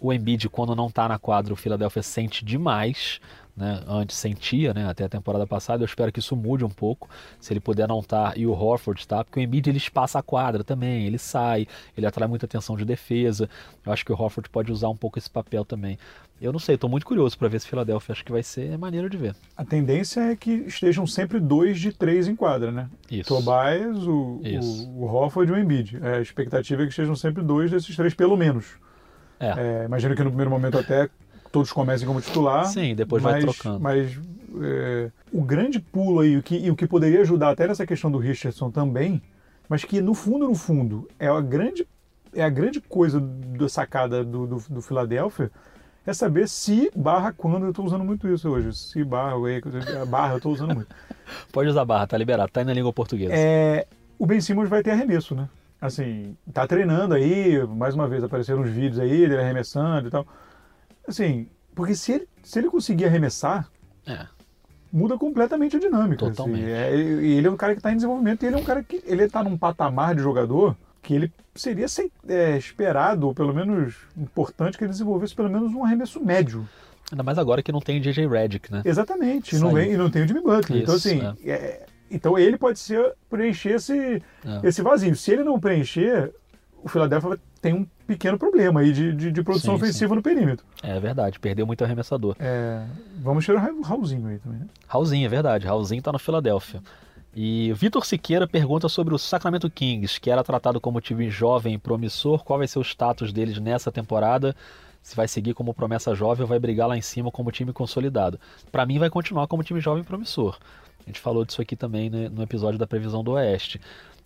O Embiid, quando não está na quadra, o Philadelphia sente demais. Né? Antes sentia, né? até a temporada passada. Eu espero que isso mude um pouco, se ele puder não estar tá, e o Horford está, porque o Embiid ele espaça a quadra também, ele sai, ele atrai muita atenção de defesa. Eu acho que o Horford pode usar um pouco esse papel também. Eu não sei, estou muito curioso para ver se Philadelphia acho que vai ser maneiro de ver. A tendência é que estejam sempre dois de três em quadra, né? Isso. Tobias, o, Isso. o, o Horford e o Embiid. É, a expectativa é que estejam sempre dois desses três, pelo menos. É. É, imagino que no primeiro momento até todos comecem como titular. Sim, depois mas, vai trocando. Mas é, o grande pulo aí, o que, e o que poderia ajudar até nessa questão do Richardson também, mas que no fundo, no fundo, é a grande, é a grande coisa da sacada do, do, do Philadelphia, é saber se barra quando eu estou usando muito isso hoje. Se barra, barra eu estou usando muito. Pode usar barra, tá liberado, tá aí na língua portuguesa. É, o Ben Simmons vai ter arremesso, né? Assim, tá treinando aí, mais uma vez apareceram uns vídeos aí dele arremessando e tal. Assim, porque se ele, se ele conseguir arremessar, É. muda completamente a dinâmica. assim. Totalmente. É, e ele é um cara que está em desenvolvimento e ele é um cara que ele está num patamar de jogador que ele seria sem- é, esperado, ou pelo menos importante, que ele desenvolvesse pelo menos um arremesso médio. Ainda mais agora que não tem JJ Redick, né? Exatamente. E não, vem, e não tem o Jimmy Butler. então, Isso, assim, é, então ele pode ser preencher esse, É. esse vazio. Se ele não preencher, o Philadelphia tem um pequeno problema aí de, de, de produção Sim, ofensiva no perímetro. É verdade, perdeu muito arremessador. É, vamos tirar o Raulzinho aí também, né? Raulzinho, é verdade. Raulzinho tá no Philadelphia. E Vitor Siqueira pergunta sobre o Sacramento Kings, que era tratado como time jovem e promissor. Qual vai ser o status deles nessa temporada? Se vai seguir como promessa jovem ou vai brigar lá em cima como time consolidado? Para mim, vai continuar como time jovem promissor. A gente falou disso aqui também né, no episódio da previsão do Oeste.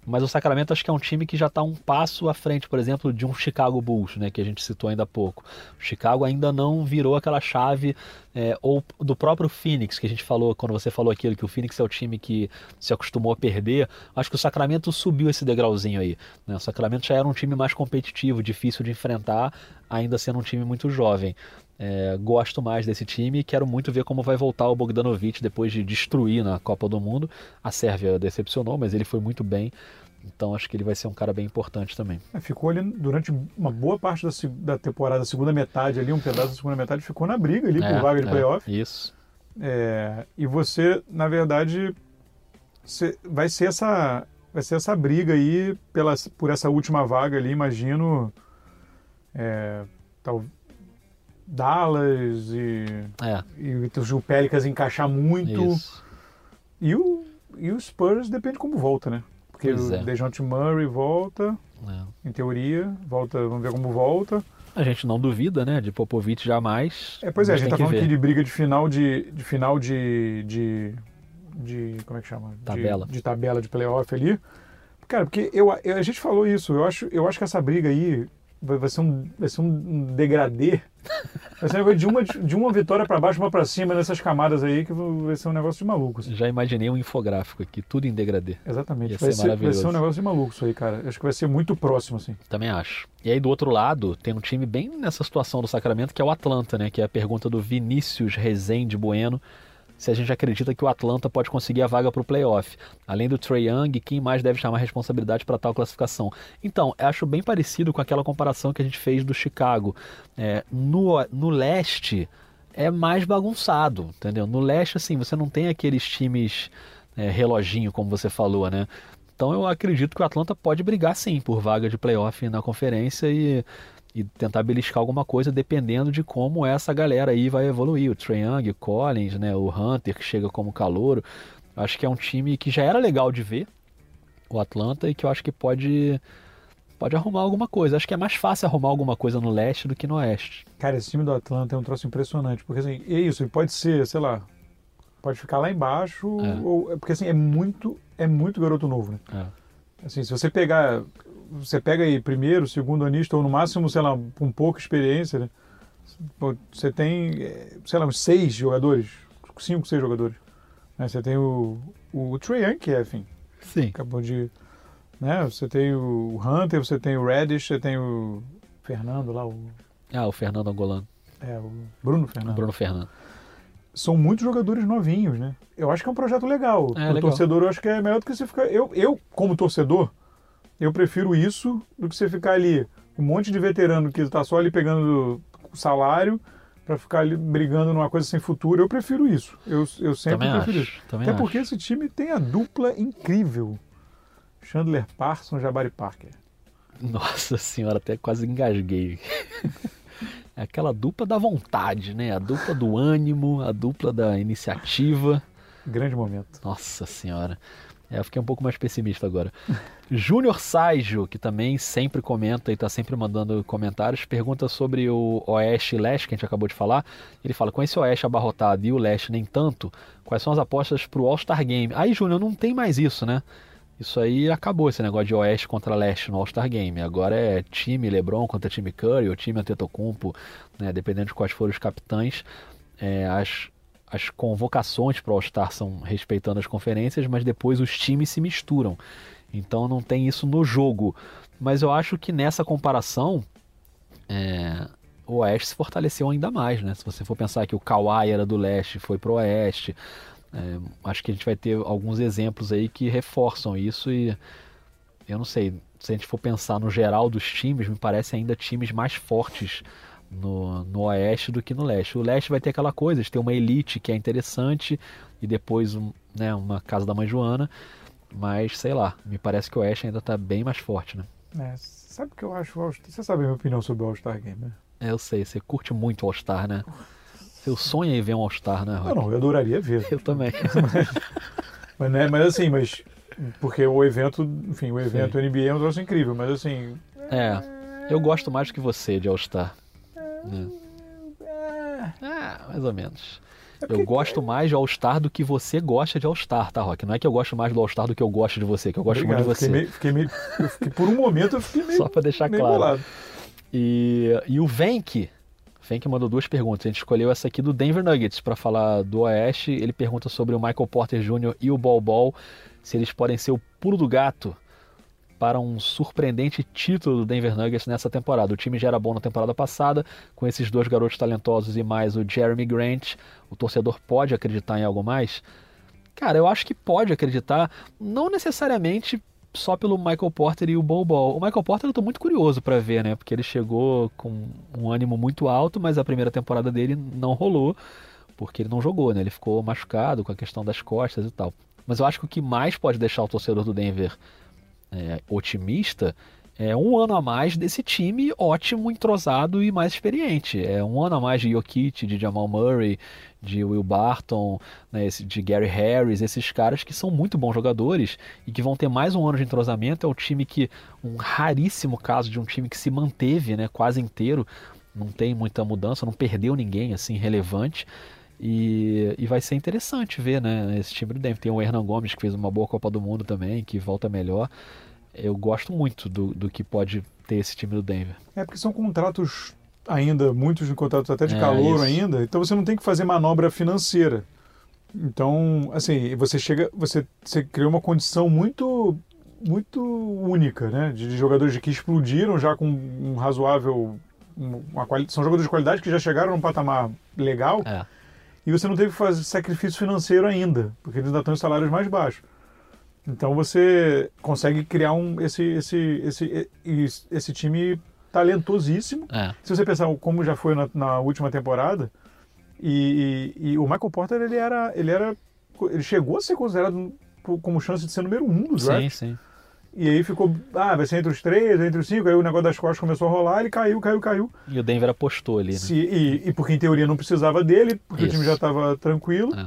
Mas o Sacramento acho que é um time que já está um passo à frente, por exemplo, de um Chicago Bulls, né, que a gente citou ainda há pouco. O Chicago ainda não virou aquela chave, é, ou do próprio Phoenix, que a gente falou, quando você falou aquilo, que o Phoenix é o time que se acostumou a perder. Acho que o Sacramento subiu esse degrauzinho aí. Né? O Sacramento já era um time mais competitivo, difícil de enfrentar, ainda sendo um time muito jovem. É, gosto mais desse time e quero muito ver como vai voltar o Bogdanovic depois de destruir na Copa do Mundo. A Sérvia decepcionou, mas ele foi muito bem. Então acho que ele vai ser um cara bem importante também. É, Ficou ali durante uma boa parte da, da temporada, segunda metade ali, um pedaço da segunda metade, ficou na briga ali por É, vaga de é, playoff. Isso. É, e você, na verdade, vai ser essa vai ser essa briga aí pela, por essa última vaga ali, imagino. É, tal, Dallas e, É, e o Pelicans encaixar muito. isso. E o, e o Spurs depende como volta, né? Porque Pois o é. DeJounte Murray volta, É. em teoria, volta, vamos ver como volta. A gente não duvida, né, de Popovich jamais. É, pois é, a gente tá falando ver. aqui de briga de final de, de final de, de, de- como é que chama? De- Tabela. De, tabela de playoff ali. Cara, porque eu- a gente falou isso, eu acho, eu acho que essa briga aí vai, ser um, vai ser um degradê. Vai ser um negócio de uma, de uma vitória pra baixo, uma pra cima nessas camadas aí que vai ser um negócio de maluco. assim. Já imaginei um infográfico aqui, tudo em degradê. Exatamente. Ia Vai ser ser, vai ser um negócio de maluco isso aí, cara. Acho que vai ser muito próximo, assim. Também acho. E aí do outro lado, tem um time bem nessa situação do Sacramento, que é o Atlanta, né? Que é a pergunta do Vinícius Rezende Bueno. Se a gente acredita que o Atlanta pode conseguir a vaga para o playoff. Além do Trey Young, quem mais deve chamar responsabilidade para tal classificação? Então, acho bem parecido com aquela comparação que a gente fez do Chicago. É, no, no leste é mais bagunçado, entendeu? No leste, assim, você não tem aqueles times é, reloginho, como você falou, né? Então eu acredito que o Atlanta pode brigar sim por vaga de playoff na conferência e, e tentar beliscar alguma coisa dependendo de como essa galera aí vai evoluir. O Trae Young, o Collins, né, o Hunter que chega como calouro. Acho que é um time que já era legal de ver, o Atlanta, e que eu acho que pode pode arrumar alguma coisa. Acho que é mais fácil arrumar alguma coisa no leste do que no oeste. Cara, esse time do Atlanta é um troço impressionante, porque assim, é isso, ele pode ser, sei lá, pode ficar lá embaixo, É. ou, porque assim, é muito, é muito garoto novo, né? É. Assim, se você pegar, você pega aí primeiro, segundo anista, ou no máximo, sei lá, com pouca experiência, né? Você tem, eh, sei lá, uns seis jogadores, cinco, seis jogadores. né? Você tem o, o Trae Young, que é, enfim, Sim. acabou de, né? Você tem o Hunter, você tem o Reddish, você tem o Fernando lá, o, Ah, o Fernando Angolano, é, o Bruno Fernando. Bruno Fernando. são muitos jogadores novinhos, né? Eu acho que é um projeto legal. É, o torcedor, eu acho que é melhor do que você ficar. Eu, eu, como torcedor, eu prefiro isso do que você ficar ali com um monte de veterano que tá só ali pegando salário para ficar ali brigando numa coisa sem futuro. Eu prefiro isso. Eu, eu sempre Também prefiro acho, isso. também Até porque acho. esse time tem a dupla incrível. Chandler Parsons, Jabari Parker. Nossa senhora, até quase engasguei. É aquela dupla da vontade, né? A dupla do ânimo, a dupla da iniciativa. Grande momento. Nossa senhora. É, eu fiquei um pouco mais pessimista agora. Júnior Saijo, que também sempre comenta e está sempre mandando comentários, pergunta sobre o Oeste e Leste, que a gente acabou de falar. Ele fala: com esse Oeste abarrotado e o Leste nem tanto, quais são as apostas para o All-Star Game? Aí, Júnior, não tem mais isso, né? Isso aí acabou, esse negócio de Oeste contra Leste no All-Star Game. Agora é time LeBron contra time Curry ou time Antetokounmpo, né? dependendo de quais forem os capitães. É, as, as convocações para o All-Star são respeitando as conferências, mas depois os times se misturam. Então não tem isso no jogo. Mas eu acho que nessa comparação, é, o Oeste se fortaleceu ainda mais, né? Se você for pensar que o Kawhi era do Leste, foi pro Oeste, é, acho que a gente vai ter alguns exemplos aí que reforçam isso e eu não sei, se a gente for pensar no geral dos times, me parece ainda times mais fortes no, no Oeste do que no Leste. O Leste vai ter aquela coisa de ter uma elite que é interessante e depois um, né, uma casa da mãe Joana, mas sei lá, me parece que o Oeste ainda está bem mais forte, né? É, sabe o que eu acho? Você sabe a minha opinião sobre o All-Star Game, né? É, eu sei, você curte muito o All-Star, né? Seu sonho é ver um All-Star, né, Não, Rock? não, eu adoraria ver. Eu também. Mas, né, mas assim, mas. Porque o evento, enfim, o evento NBA é um troço incrível, mas assim. É, eu gosto mais do que você de All-Star. É, É, mais ou menos. é Eu gosto mais de All-Star do que você gosta de All-Star, tá, Rock? Não é que eu gosto mais do All-Star do que eu gosto de você, que eu gosto Obrigado, muito de fiquei você. meio- fiquei meio, eu fiquei, por um momento eu fiquei meio. Só pra deixar claro. bolado. E, e o Venk, Venk mandou duas perguntas. A gente escolheu essa aqui do Denver Nuggets para falar do Oeste. Ele pergunta sobre o Michael Porter Jr. e o Bol Bol, se eles podem ser o pulo do gato para um surpreendente título do Denver Nuggets nessa temporada. O time já era bom na temporada passada, com esses dois garotos talentosos e mais o Jeremy Grant. O torcedor pode acreditar em algo mais? Cara, eu acho que pode acreditar, não necessariamente só pelo Michael Porter e o Bol Bol. O Michael Porter eu tô muito curioso para ver, né? Porque ele chegou com um ânimo muito alto, mas a primeira temporada dele não rolou, porque ele não jogou, né? Ele ficou machucado com a questão das costas e tal. Mas eu acho que o que mais pode deixar o torcedor do Denver é, otimista é um ano a mais desse time ótimo, entrosado e mais experiente. É um ano a mais de Jokic, de Jamal Murray, de Will Barton, né, de Gary Harris, esses caras que são muito bons jogadores e que vão ter mais um ano de entrosamento. É um time que, um raríssimo caso de um time que se manteve né, quase inteiro, não tem muita mudança, não perdeu ninguém assim relevante. E, e vai ser interessante ver, né? Esse time do Denver. Tem o Hernan Gomes, que fez uma boa Copa do Mundo também, que volta melhor. Eu gosto muito do, do que pode ter esse time do Denver. É porque são contratos ainda, muitos de contratos até de É, calor isso. ainda, então você não tem que fazer manobra financeira. Então, assim, você chega, você, você criou uma condição muito muito única, né? De, de jogadores que explodiram já com um razoável um- uma quali- são jogadores de qualidade que já chegaram num patamar legal É. e você não teve que fazer sacrifício financeiro ainda, porque eles ainda estão em salários mais baixos. Então você consegue criar um esse esse esse esse, esse time talentosíssimo É. se você pensar como já foi na, na última temporada, e, e- e o Michael Porter ele era, ele era, ele chegou a ser considerado como chance de ser número um do draft. Sim, sim. E aí ficou, ah, vai ser entre os três, entre os cinco. Aí o negócio das costas começou a rolar, ele caiu, caiu, caiu. E o Denver apostou ali, né? Se, e, e porque em teoria não precisava dele, porque o Isso. time já estava tranquilo. É.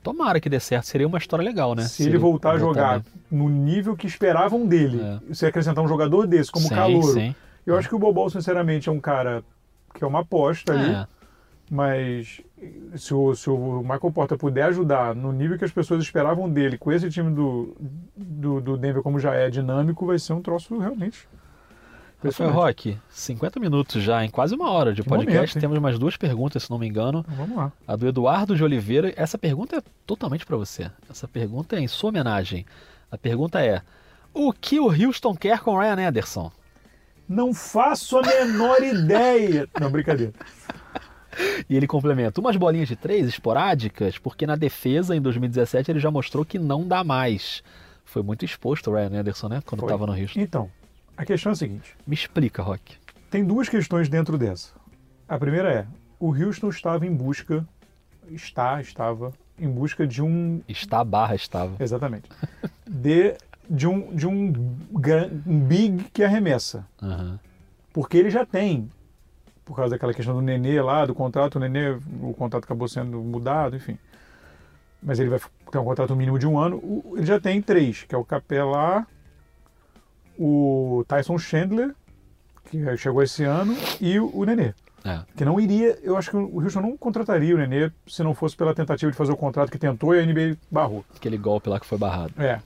Tomara que dê certo, seria uma história legal, né? Se ele voltar a jogar no nível que esperavam dele, É. se acrescentar um jogador desse como sim, calouro, Sim. eu acho que o Bobol, sinceramente, é um cara que é uma aposta ali. É. Mas se o, se o Michael Porter puder ajudar no nível que as pessoas esperavam dele, com esse time do, do, do Denver como já é dinâmico, vai ser um troço realmente. Rafael impressionante. Roque, 50 minutos já, em quase uma hora de Que podcast. momento? Temos mais duas perguntas, se não me engano. Então, vamos lá. A do Eduardo de Oliveira. Essa pergunta é totalmente para você. Essa pergunta é em sua homenagem. A pergunta é: O que o Houston quer com Ryan Anderson? Não faço a menor ideia. Não, brincadeira. E ele complementa: umas bolinhas de três esporádicas, porque na defesa, em 2017, ele já mostrou que não dá mais. Foi muito exposto o Ryan Anderson, né? Quando estava no Houston. Então, a questão é a seguinte: Me explica, Rock. tem duas questões dentro dessa. A primeira é, o Houston estava em busca, está, estava, em busca de um Está barra estava. Exatamente. De, de um, de um, um big que arremessa. Aham. Porque ele já tem, por causa daquela questão do Nenê lá, do contrato, o Nenê, o contrato acabou sendo mudado, enfim. Mas ele vai ter um contrato mínimo de um ano. O- Ele já tem três, que é o Capelá, o Tyson Chandler, que chegou esse ano, e o, o Nenê. É. Que não iria, eu acho que o Houston não contrataria o Nenê se não fosse pela tentativa de fazer o contrato que tentou e a NBA barrou. Aquele golpe lá que foi barrado. É.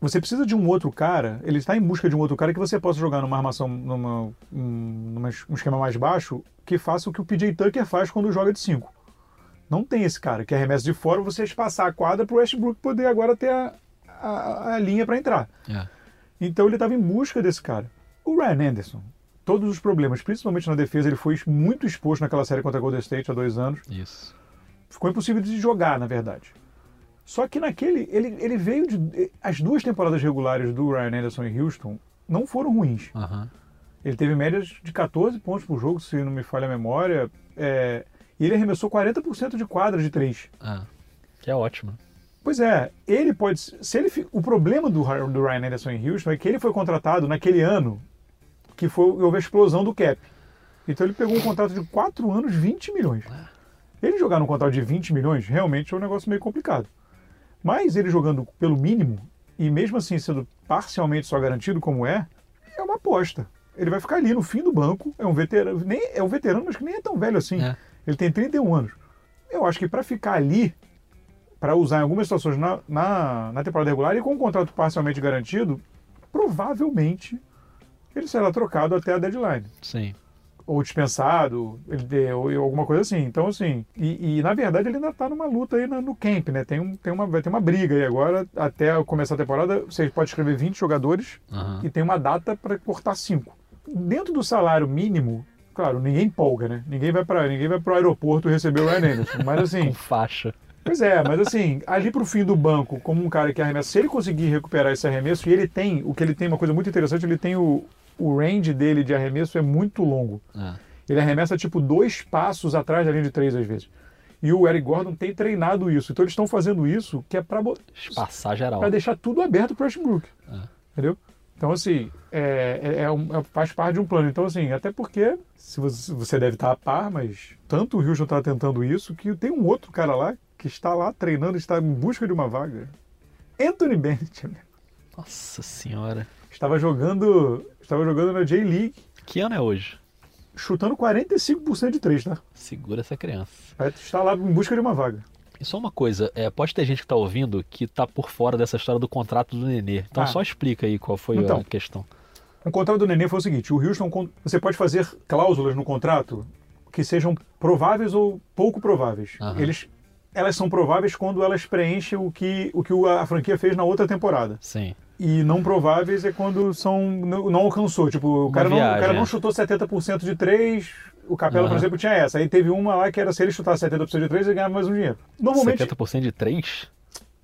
Você precisa de um outro cara, ele está em busca de um outro cara que você possa jogar numa armação, numa, um, numa, um esquema mais baixo, que faça o que o PJ Tucker faz quando joga de 5. Não tem esse cara que arremessa de fora, você espaçar a quadra para o Westbrook poder agora ter a, a, a linha para entrar. É. Então ele estava em busca desse cara. O Ryan Anderson, todos os problemas, principalmente na defesa, ele foi muito exposto naquela série contra a Golden State há dois anos Isso. ficou impossível de jogar, na verdade. Só que naquele, ele, ele veio de. As duas temporadas regulares do Ryan Anderson em Houston não foram ruins. Aham. Ele teve médias de 14 pontos por jogo, se não me falha a memória. É, e ele arremessou 40% de quadra de 3. É. Que é ótimo. Pois é, ele pode. Se ele, o problema do, do Ryan Anderson em Houston é que ele foi contratado naquele ano que foi, houve a explosão do cap. Então ele pegou um contrato de 4 anos, 20 milhões. Ele jogar num contrato de 20 milhões realmente é um negócio meio complicado. Mas ele jogando pelo mínimo, e mesmo assim sendo parcialmente só garantido como é, é uma aposta. Ele vai ficar ali no fim do banco, é um veterano, nem, é um veterano, mas que nem é tão velho assim. É. Ele tem 31 anos. Eu acho que para ficar ali, para usar em algumas situações na, na, na temporada regular e com um contrato parcialmente garantido, provavelmente ele será trocado até a deadline. Sim. Ou dispensado, ele ou, alguma coisa assim. Então, assim, e, e, na verdade ele ainda está numa luta aí na- no camp, né? Tem, um, tem uma, vai ter uma briga aí agora, até começar a temporada, você pode escrever 20 jogadores Aham. e tem uma data para cortar 5. Dentro do salário mínimo, claro, ninguém empolga, né? Ninguém vai para ninguém vai pro aeroporto receber o Ryan Anderson, mas assim, Com faixa. Pois é, mas assim, ali pro fim do banco, como um cara que arremessa, se ele conseguir recuperar esse arremesso, e ele tem, o que ele tem, uma coisa muito interessante, ele tem o, o range dele de arremesso é muito longo. É. Ele arremessa tipo dois passos atrás da linha de três às vezes. E o Eric Gordon tem treinado isso. Então eles estão fazendo isso que é para Espaçar geral. deixar tudo aberto pro Westbrook. É. Entendeu? Então, assim, é, é- é um- é- faz parte de um plano. Então, assim, até porque se você, você deve estar a par, mas tanto o Houston está tentando isso que tem um outro cara lá que está lá treinando, está em busca de uma vaga. Anthony Bennett. Nossa senhora. estava jogando, estava jogando na J-League, Que ano é hoje? chutando 45% de três, tá? Segura essa criança. Vai estar lá em busca de uma vaga. E só uma coisa, é, pode ter gente que tá ouvindo que tá por fora dessa história do contrato do Nenê. Então Ah. só explica aí qual foi Então. a questão. O contrato do Nenê foi o seguinte: o Houston, você pode fazer cláusulas no contrato que sejam prováveis ou pouco prováveis. Aham. Eles, elas são prováveis quando elas preenchem o que, o que a franquia fez na outra temporada. Sim. E não prováveis é quando são não, não alcançou. Tipo, o cara, não, o cara não é. chutou 70% de três. O Capela, por Aham. exemplo, tinha essa. Aí teve uma lá que era se ele chutar 70% de três, ele ganhava mais um dinheiro. Normalmente. 70% de 3?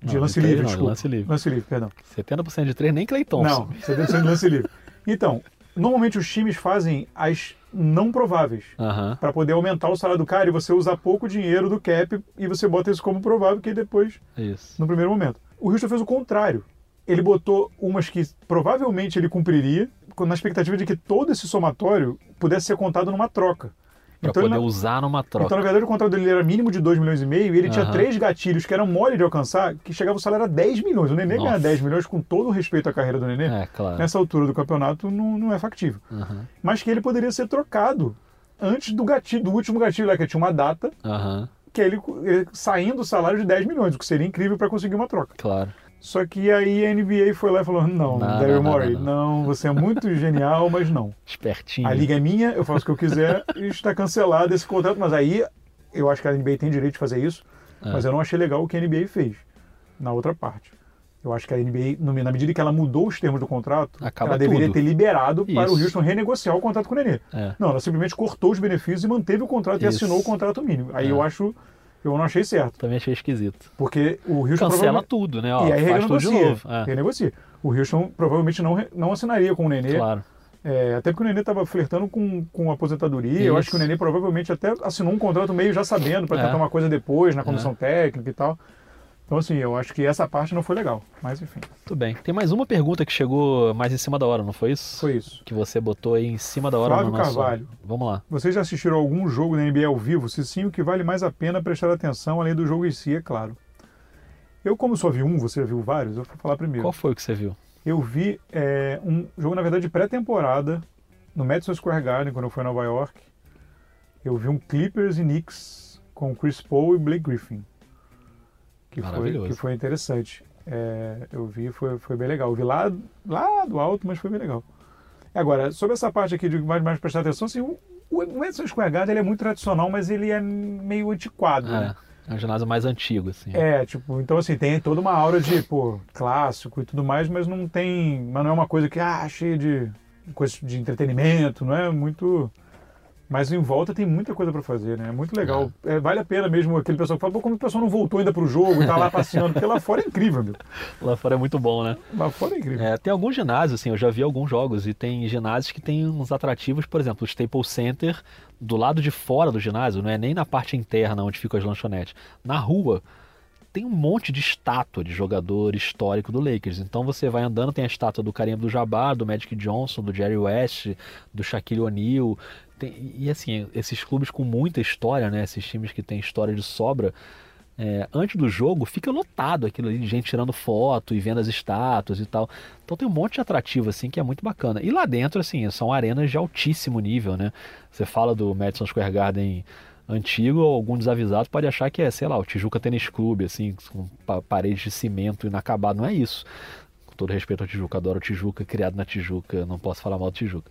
De Não, lance de três livre, não, de desculpa. lance livre. Lance livre, perdão. 70% de 3 nem Thompson. Não, 70% de lance livre. Então, normalmente os times fazem as não prováveis. Aham. Para poder aumentar o salário do cara e você usar pouco dinheiro do cap e você bota isso como provável que depois, Isso. no primeiro momento. O Houston fez o contrário. Ele botou umas que provavelmente ele cumpriria, na expectativa de que todo esse somatório pudesse ser contado numa troca. Pra Então, poder na- usar numa troca. então, na verdade, o contrato dele era mínimo de 2 milhões e meio e ele tinha Aham. três gatilhos que eram mole de alcançar, que chegava o salário a 10 milhões. O Nenê Nossa. ganhar 10 milhões, com todo o respeito à carreira do Nenê, É, claro. nessa altura do campeonato, não, não é factível. Aham. Mas que ele poderia ser trocado antes do gatilho, do último gatilho lá, que tinha uma data, Aham. que ele, ele saindo o salário de 10 milhões, o que seria incrível para conseguir uma troca. Claro. Só que aí a NBA foi lá e falou: não, Não, Daryl não, não, Morey, não, não, você é muito genial, mas não. Espertinho. A liga é minha, eu faço o que eu quiser e está cancelado esse contrato. Mas aí eu acho que a NBA tem direito de fazer isso, É. mas eu não achei legal o que a NBA fez na outra parte. Eu acho que a NBA, na medida que ela mudou os termos do contrato, Acaba ela deveria tudo. ter liberado para o. Houston renegociar o contrato com o Nenê. É. Não, ela simplesmente cortou os benefícios e manteve o contrato e Isso. assinou o contrato mínimo. Aí É. eu acho, eu não achei certo. Também achei esquisito. Porque o Houston Cancela provavelmente- tudo, né? Ó, e aí tudo de renegocia. novo. É, Renegocia. O Houston provavelmente não, não assinaria com o Nenê claro. É, até porque o Nenê estava flertando com, com aposentadoria. Eu Isso. acho que o Nenê provavelmente até assinou um contrato meio já sabendo para É. tentar uma coisa depois na comissão técnica e tal. Então, assim, eu acho que essa parte não foi legal. Mas, enfim, Tudo bem. Tem mais uma pergunta que chegou mais em cima da hora, não foi isso? foi isso. Que você botou aí em cima da hora Flávio no nosso... Carvalho. Vamos lá. Vocês já assistiram algum jogo da NBA ao vivo? Se sim, o que vale mais a pena prestar atenção, além do jogo em si, é claro. Eu, como só vi um, você viu vários, eu vou falar primeiro. Qual foi o que você viu? Eu vi é, um jogo, na verdade, de pré-temporada, no Madison Square Garden, quando eu fui a Nova York. Eu vi um Clippers e Knicks com Chris Paul e Blake Griffin. Que foi, que foi interessante. É, eu vi, foi, foi bem legal. Eu vi lá, lá do alto, mas foi bem legal. Agora, sobre essa parte aqui de mais, mais prestar atenção, assim, o, o Square Garden ele é muito tradicional, mas ele é meio antiquado, né? É, é um ginásio mais antigo, assim. É, tipo, então assim, tem toda uma aura de, pô, clássico e tudo mais, mas não tem. Mas não é uma coisa que, ah, cheia de coisa de entretenimento, não é muito. Mas em volta tem muita coisa pra fazer, né? É muito legal. É, vale a pena mesmo aquele pessoal que fala, pô, como o pessoal não voltou ainda pro jogo e tá lá passeando, porque lá fora é incrível, meu. Lá fora é muito bom, né? Lá fora é incrível. É, tem alguns ginásios, assim, eu já vi alguns jogos e tem ginásios que tem uns atrativos, por exemplo, o Staples Center, do lado de fora do ginásio, não é nem na parte interna onde ficam as lanchonetes. Na rua tem um monte de estátua de jogador histórico do Lakers. Então você vai andando, tem a estátua do Kareem Abdul-Jabbar, do Magic Johnson, do Jerry West, do Shaquille O'Neal. Tem- e assim, esses clubes com muita história, né? Esses times que têm história de sobra, é, antes do jogo fica lotado aquilo ali de gente tirando foto e vendo as estátuas e tal. Então tem um monte de atrativo assim que é muito bacana. E lá dentro assim, são arenas de altíssimo nível, né? Você fala do Madison Square Garden antigo, algum desavisado pode achar que é, sei lá, o Tijuca Tênis Clube assim, com pa- paredes de cimento inacabado, não é isso. Com todo respeito ao Tijuca, adoro o Tijuca, criado na Tijuca, não posso falar mal do Tijuca.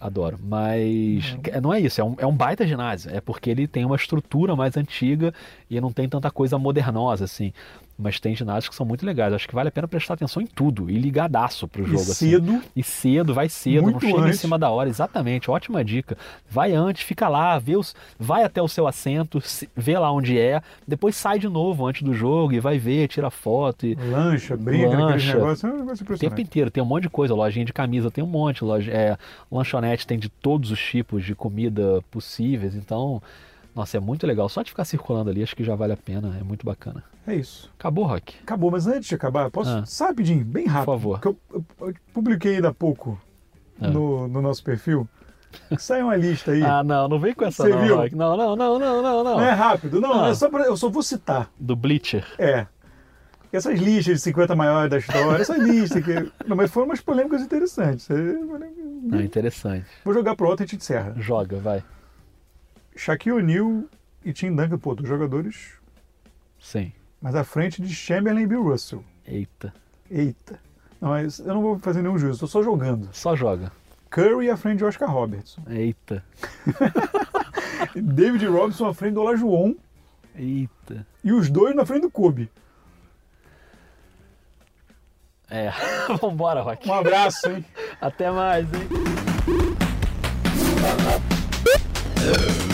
Adoro, mas é, não é isso, é um, é um baita ginásio, é porque ele tem uma estrutura mais antiga e não tem tanta coisa modernosa assim. Mas tem ginásios que são muito legais, acho que vale a pena prestar atenção em tudo e ligadaço pro E jogo assim. cedo, E cedo, vai cedo, Muito não chega em antes. cima da hora, exatamente, ótima dica. Vai antes, fica lá, vê os, vai até o seu assento, se- vê lá onde é, depois sai de novo antes do jogo e vai ver, tira foto e lancha, brinca Lancha. é um negócio o tempo inteiro, tem um monte de coisa, lojinha de camisa tem um monte, loja, é, lanchonete tem de todos os tipos de comida possíveis, então, nossa, é muito legal. Só de ficar circulando ali, acho que já vale a pena, é muito bacana. É isso. Acabou, Rock? Acabou, mas antes de acabar, posso. Ah. Só rapidinho, bem rápido. Por favor. que Eu, eu- eu publiquei ainda há pouco Ah. no, no nosso perfil. Sai uma lista aí. Ah, não, não vem com essa Você não, viu? Rock. Não, não, não, não, não, não. Não é rápido, não, Ah. é só pra, eu só vou citar. Do Bleacher. É. Essas listas de 50 maiores da história, essa lista que. Não, mas foram umas polêmicas interessantes. É, Ah, interessante. Vou jogar pro outro e a gente encerra. Joga, vai. Shaquille O'Neal e Tim Duncan, pô, dos jogadores Sim. mais à frente de Chamberlain e Bill Russell. Eita. Eita. Não, mas eu não vou fazer nenhum juízo, tô só jogando. Só joga. Curry à frente de Oscar Robertson. Eita. David Robinson à frente do Olajuwon Eita. e os dois na frente do Kobe. É. Vambora, Rock. Um abraço, hein? Até mais, hein?